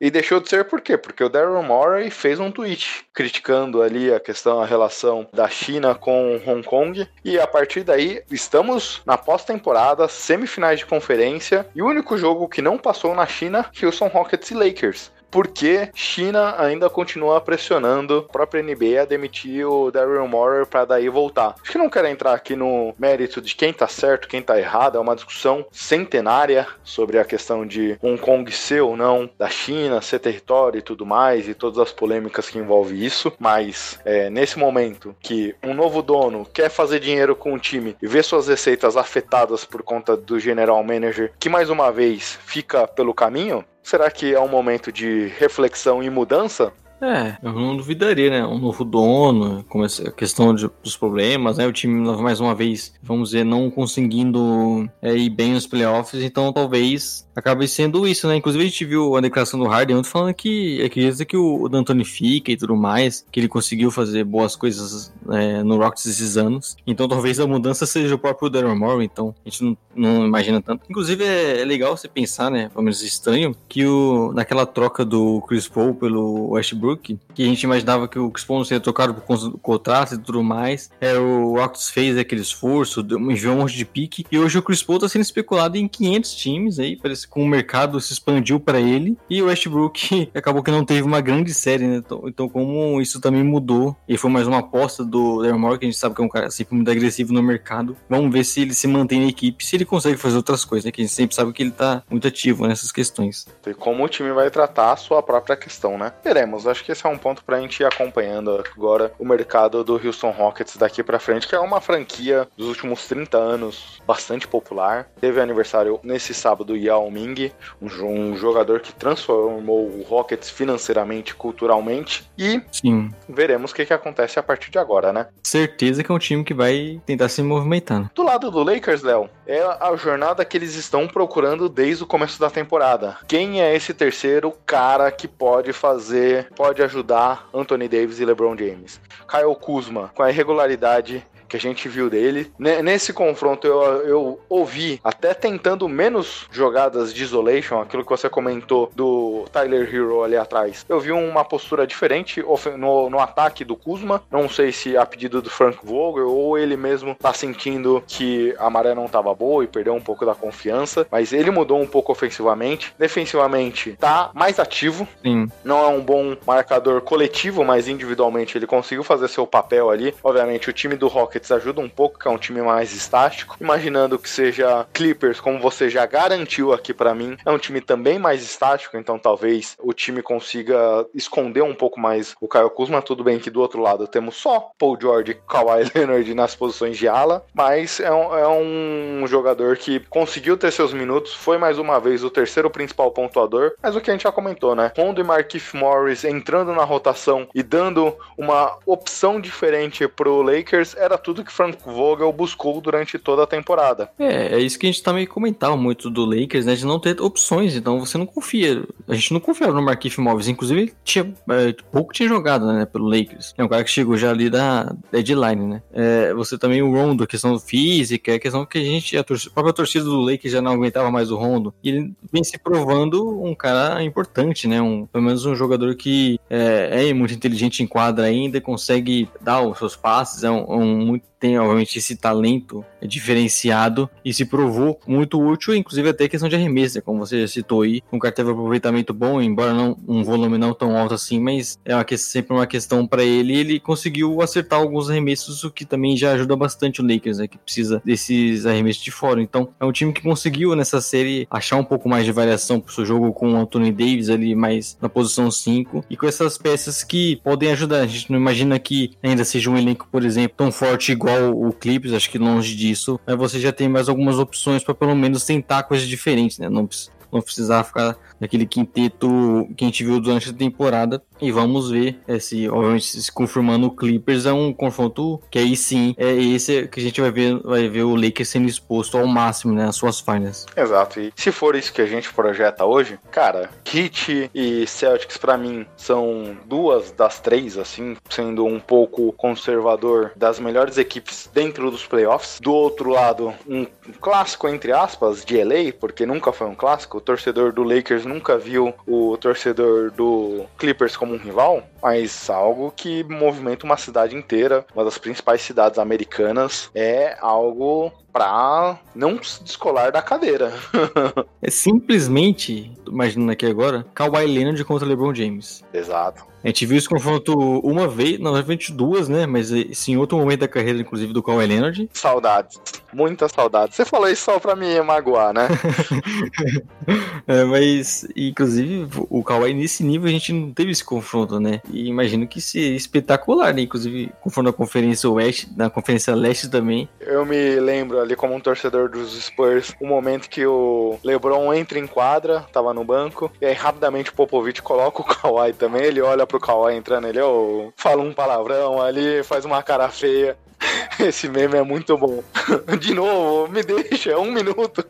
A: e deixou de ser por quê? Porque o Daryl Morey fez um tweet criticando ali a questão, a relação da China com Hong Kong. E a partir daí, estamos na pós-temporada, semifinais de conferência, e o único jogo que não passou na China, Houston Rockets e Lakers porque China ainda continua pressionando a própria NBA a demitir o Daryl Morey para daí voltar. Acho que não quero entrar aqui no mérito de quem tá certo, quem tá errado, é uma discussão centenária sobre a questão de Hong Kong ser ou não da China, ser território e tudo mais, e todas as polêmicas que envolvem isso, mas é, nesse momento que um novo dono quer fazer dinheiro com o time e ver suas receitas afetadas por conta do general manager, que mais uma vez fica pelo caminho, Será que é um momento de reflexão e mudança?
B: É, eu não duvidaria, né? Um novo dono, como a questão de, dos problemas, né? O time, mais uma vez, vamos dizer, não conseguindo é, ir bem nos playoffs, então talvez acabe sendo isso, né? Inclusive a gente viu a declaração do Harden ontem falando que acredita que o D'Antoni fica e tudo mais, que ele conseguiu fazer boas coisas é, no Rockets esses anos. Então talvez a mudança seja o próprio Daryl Morey, então a gente não, não imagina tanto. Inclusive é, é, legal você pensar, né? Pelo menos estranho, que o, naquela troca do Chris Paul pelo Westbrook, que a gente imaginava que o Chris Paul não seria trocado por contrato e tudo mais, é, o Rockets fez aquele esforço, enviou um monte de pique, e hoje o Chris Paul tá sendo especulado em 500 times aí, parece Com o mercado se expandiu para ele e o Westbrook acabou que não teve uma grande série, né? Então, então como isso também mudou e foi mais uma aposta do Daryl Morey, que a gente sabe que é um cara sempre muito agressivo no mercado. Vamos ver se ele se mantém na equipe, se ele consegue fazer outras coisas, né? Que a gente sempre sabe que ele tá muito ativo nessas questões.
A: E como o time vai tratar a sua própria questão, né? Veremos. Acho que esse é um ponto pra gente ir acompanhando agora o mercado do Houston Rockets daqui pra frente, que é uma franquia dos últimos 30 anos bastante popular. Teve aniversário nesse sábado Yao Ming, um, jogador que transformou o Rockets financeiramente, culturalmente. E
B: Sim.
A: veremos o que, que acontece a partir de agora, né?
B: Certeza que é um time que vai tentar se movimentando.
A: Do lado do Lakers, Léo, é a jornada que eles estão procurando desde o começo da temporada. Quem é esse terceiro cara que pode fazer, pode ajudar Anthony Davis e LeBron James? Kyle Kuzma, com a irregularidade que a gente viu dele. Nesse confronto eu, eu ouvi até tentando menos jogadas de isolation, aquilo que você comentou do Tyler Hero ali atrás. Eu vi uma postura diferente no, no ataque do Kuzma. Não sei se a pedido do Frank Vogel ou ele mesmo tá sentindo que a maré não tava boa e perdeu um pouco da confiança. Mas ele mudou um pouco ofensivamente. Defensivamente tá mais ativo,
B: Sim.
A: não é um bom marcador coletivo, mas individualmente ele conseguiu fazer seu papel ali. Obviamente, o time do Rockets ajuda um pouco, que é um time mais estático. Imaginando que seja Clippers, como você já garantiu aqui pra mim, é um time também mais estático, então talvez o time consiga esconder um pouco mais o Kyle Kuzma. Tudo bem que do outro lado temos só Paul George Kawhi Leonard nas posições de ala, mas é um, é um jogador que conseguiu ter seus minutos, foi mais uma vez o terceiro principal pontuador, mas o que a gente já comentou, né? Rondo e Markif Morris entrando na rotação e dando uma opção diferente pro Lakers era tudo que Frank Vogel buscou durante toda a temporada.
B: É, é isso que a gente também comentava muito do Lakers, né? De não ter opções, então você não confia. A gente não confiava no Marquinhos Móveis, inclusive tinha, é, pouco tinha jogado, né, pelo Lakers. É um cara que chegou já ali da deadline, né? É, você também o Rondo, a questão física, a questão que a gente, a, a própria torcida do Lakers já não aguentava mais o Rondo. E ele vem se provando um cara importante, né? Um, pelo menos um jogador que é, é muito inteligente em quadra ainda, consegue dar os seus passes, é um, um muito tem obviamente esse talento diferenciado e se provou muito útil, inclusive até questão de arremesso, né? como você citou aí, um cara um aproveitamento bom, embora não um volume não tão alto assim, mas é uma, sempre uma questão para ele, ele conseguiu acertar alguns arremessos, o que também já ajuda bastante o Lakers, né, que precisa desses arremessos de fora. Então, é um time que conseguiu nessa série achar um pouco mais de variação pro seu jogo com o Anthony Davis ali mais na posição 5 e com essas peças que podem ajudar. A gente não imagina que ainda seja um elenco, por exemplo, tão forte igual o Clippers, acho que longe disso, mas você já tem mais algumas opções para pelo menos tentar coisas diferentes, né? Não, não precisar ficar naquele quinteto que a gente viu durante a temporada. E vamos ver se, obviamente, se confirmando o Clippers é um confronto que aí sim é esse que a gente vai ver, vai ver o Lakers sendo exposto ao máximo, né? As suas finals.
A: Exato. E se for isso que a gente projeta hoje, cara, Heat e Celtics pra mim são duas das três, assim, sendo um pouco conservador das melhores equipes dentro dos playoffs. Do outro lado, um clássico entre aspas de LA, porque nunca foi um clássico. O torcedor do Lakers nunca viu o torcedor do Clippers como um rival, mas algo que movimenta uma cidade inteira, uma das principais cidades americanas, é algo pra não se descolar da cadeira.
B: É simplesmente, imaginando aqui agora, Kawhi Leonard contra LeBron James.
A: Exato.
B: A gente viu esse confronto uma vez, na verdade duas, né? Mas esse em outro momento da carreira, inclusive, do Kawhi Leonard.
A: Saudades. Muitas saudades. Você falou isso só pra me magoar, né?
B: É, mas, inclusive, o Kawhi nesse nível a gente não teve esse confronto, né? E imagino que seria espetacular, né? Inclusive, confronto na Conferência Oeste, na Conferência Leste também.
A: Eu me lembro ali como um torcedor dos Spurs, o momento que o LeBron entra em quadra, tava no banco, e aí rapidamente o Popovich coloca o Kawhi também, ele olha pro Kawhi entrando, ele ó, fala um palavrão ali, faz uma cara feia. Esse meme é muito bom. De novo, me deixa, um minuto.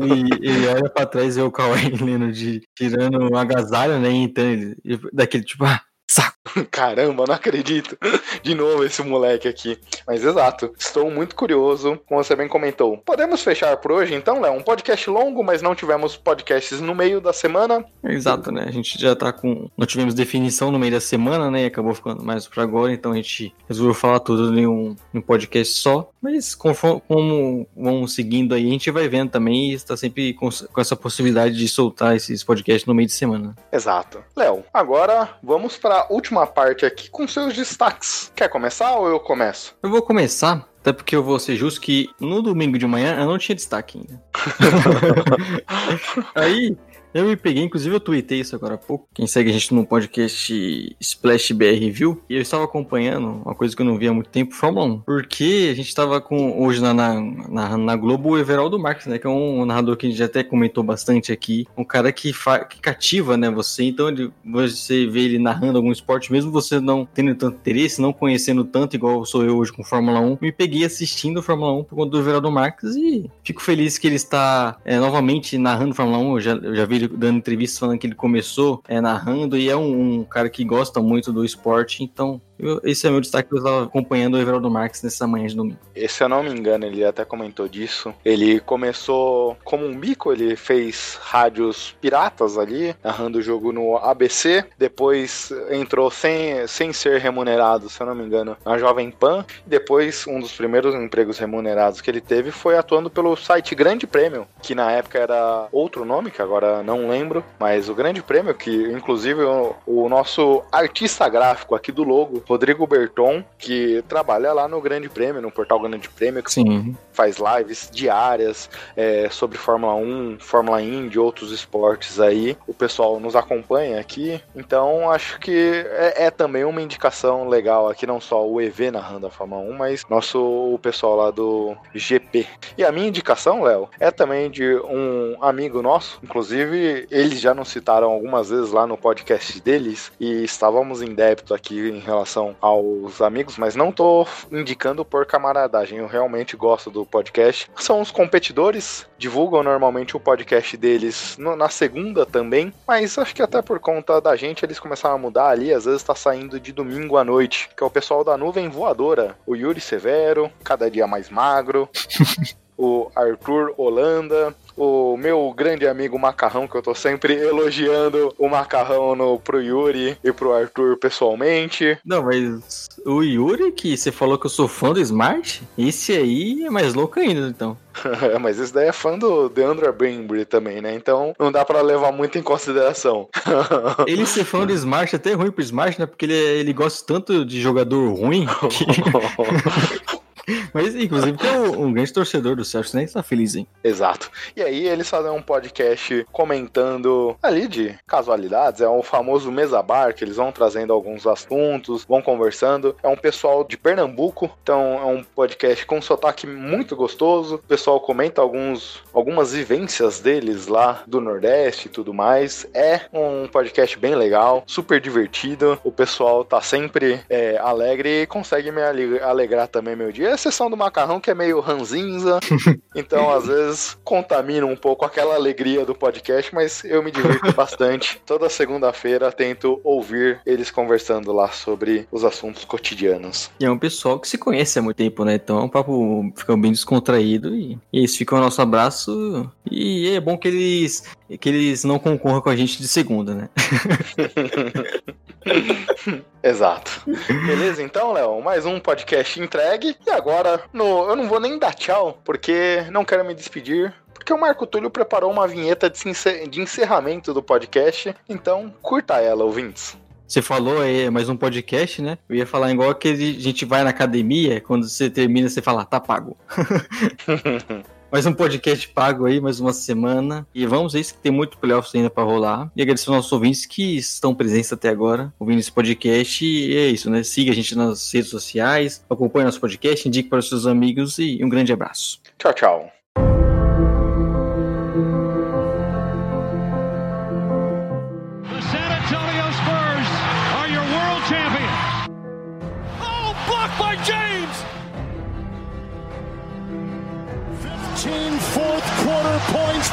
B: Ele, olha pra trás e o Kawhi Leonard tirando um agasalho, né? Então, ele, daquele tipo, ah, saco.
A: Caramba, não acredito. De novo esse moleque aqui. Mas exato, estou muito curioso, como você bem comentou. Podemos fechar por hoje, então, Léo? Um podcast longo, mas não tivemos podcasts no meio da semana.
B: Exato, né? A gente já tá com. Não tivemos definição no meio da semana, né? E acabou ficando mais pra agora, então a gente resolveu falar tudo em um, em um podcast só. Mas conforme, como vamos seguindo aí, a gente vai vendo também e está sempre com, com essa possibilidade de soltar esses podcasts no meio de semana.
A: Exato. Léo, agora vamos para a última parte aqui com seus destaques. Quer começar ou eu começo?
B: Eu vou começar, até porque eu vou ser justo que no domingo de manhã eu não tinha destaque ainda. Aí eu me peguei, inclusive eu tuitei isso agora há pouco. Quem segue a gente no podcast Splash BR viu. E eu estava acompanhando uma coisa que eu não via há muito tempo, Fórmula 1. Porque a gente estava com hoje na, na, na, na Globo o Everaldo Marques, né? Que é um narrador que a gente até comentou bastante aqui. Um cara que, fa, que cativa, né, você. Então ele, você vê ele narrando algum esporte, mesmo você não tendo tanto interesse, não conhecendo tanto, igual sou eu hoje com Fórmula 1. Me peguei assistindo Fórmula 1 por conta do Everaldo Marques e fico feliz que ele está é, novamente narrando Fórmula 1. Eu já, eu já vi ele dando entrevistas falando que ele começou é, narrando e é um, um, cara que gosta muito do esporte, então eu, esse é meu destaque, eu estava acompanhando o Everaldo Marques nessa manhã de domingo.
A: Se eu não me engano, ele até comentou disso. Ele começou como um bico, ele fez rádios piratas ali, narrando o jogo no ABC, depois entrou sem, sem ser remunerado, se eu não me engano, na Jovem Pan, depois um dos primeiros empregos remunerados que ele teve foi atuando pelo site Grande Prêmio, que na época era outro nome, que agora não lembro, mas o Grande Prêmio, que inclusive o, o nosso artista gráfico aqui do logo, Rodrigo Berton, que trabalha lá no Grande Prêmio, no portal Grande Prêmio,
B: Sim.
A: Faz lives diárias é, sobre Fórmula 1, Fórmula Indy, outros esportes aí. O pessoal nos acompanha aqui, então acho que é, é, também uma indicação legal aqui, não só o EV narrando a Fórmula 1, mas nosso o pessoal lá do GP. E a minha indicação, Léo, é também de um amigo nosso, inclusive eles já nos citaram algumas vezes lá no podcast deles e estávamos em débito aqui em relação aos amigos, mas não tô indicando por camaradagem. Eu realmente gosto do podcast. São os competidores, divulgam normalmente o podcast deles no, na segunda também, mas acho que até por conta da gente eles começaram a mudar ali. Às vezes tá saindo de domingo à noite, que é o pessoal da Nuvem Voadora. O Yuri Severo, cada dia mais magro. o Arthur Holanda, o meu grande amigo Macarrão, que eu tô sempre elogiando o Macarrão no, pro Yuri e pro Arthur pessoalmente.
B: Não, mas o Yuri, que você falou que eu sou fã do Smart, esse aí é mais louco ainda, então.
A: mas esse daí é fã do Deandra Bembry também, né? Então não dá para levar muito em consideração.
B: ele ser fã do Smart é até ruim pro Smart, né? Porque ele, ele gosta tanto de jogador ruim que... Mas, inclusive, tem um, um, grande torcedor do Celtics, né? Que tá feliz, hein?
A: Exato. E aí, eles fazem um podcast comentando ali de casualidades. É o famoso mesa bar, que eles vão trazendo alguns assuntos, vão conversando. É um pessoal de Pernambuco, então é um podcast com um sotaque muito gostoso. O pessoal comenta alguns, algumas vivências deles lá do Nordeste e tudo mais. É um podcast bem legal, super divertido. O pessoal tá sempre é, alegre e consegue me alegrar também meu dia exceção do macarrão, que é meio ranzinza. então, às vezes, contamina um pouco aquela alegria do podcast, mas eu me divirto bastante. Toda segunda-feira tento ouvir eles conversando lá sobre os assuntos cotidianos.
B: E é um pessoal que se conhece há muito tempo, né? Então é um papo fica bem descontraído e, e eles ficam o nosso abraço. E é bom que eles que eles não concorram com a gente de segunda, né?
A: Exato. Beleza, então, Léo, mais um podcast entregue. E agora, no, eu não vou nem dar tchau, porque não quero me despedir. Porque o Marco Túlio preparou uma vinheta de encerramento do podcast. Então, curta ela, ouvintes.
B: Você falou aí mais um podcast, né? Eu ia falar igual que a gente vai na academia, quando você termina, você fala, tá pago. mais um podcast pago aí, mais uma semana. E vamos ver se tem muito playoffs ainda para rolar. E agradecer aos nossos ouvintes que estão presentes até agora, ouvindo esse podcast. E é isso, né? Siga a gente nas redes sociais, acompanhe nosso podcast, indique para os seus amigos e um grande abraço.
A: Tchau, tchau.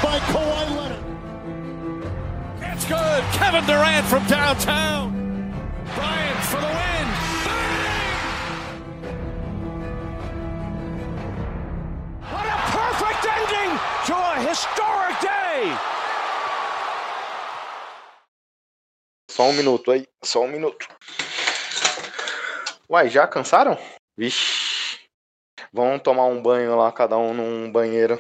D: By Kawhi Leonard. It's good. Kevin Durant from downtown. Bryant for the win. What a perfect ending to a historic day.
A: Só um minuto aí, só um minuto. Uai, já cansaram? Vixe. Vamos tomar um banho lá, cada um num banheiro.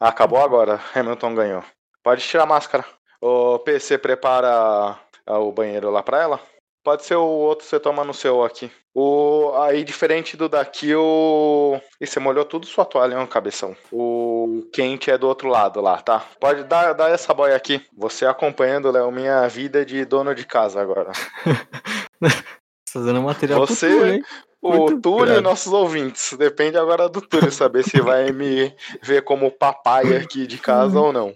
A: Acabou agora. Hamilton ganhou. Pode tirar a máscara. O PC prepara ah, o banheiro lá pra ela. Pode ser o outro você toma no seu aqui. O aí diferente do daqui o e você molhou tudo sua toalha, hein, cabeção. O quente é do outro lado lá, tá? Pode dar, dar essa boia aqui. Você acompanhando, Léo, minha vida de dono de casa agora.
B: Fazendo material
A: Você-
B: pro Túlio,
A: O Túlio e nossos ouvintes. Depende agora do Túlio saber se vai me ver como papai aqui de casa ou não.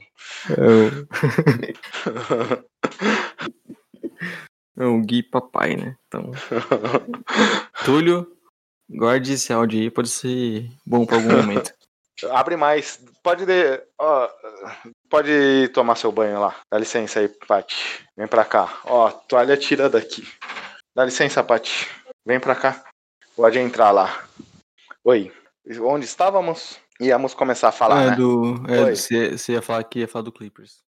B: É o Gui Papai, né? Então. Túlio, guarde esse áudio aí, pode ser bom pra algum momento.
A: Abre mais. Pode de... ó, pode tomar seu banho lá. Dá licença aí, Paty. Vem pra cá. Ó, toalha tira daqui. Dá licença, Paty. Vem pra cá. Pode entrar lá. Oi. Onde estávamos? Íamos começar a falar,
B: é,
A: né?
B: do. É, você, você ia falar que ia falar do Clippers.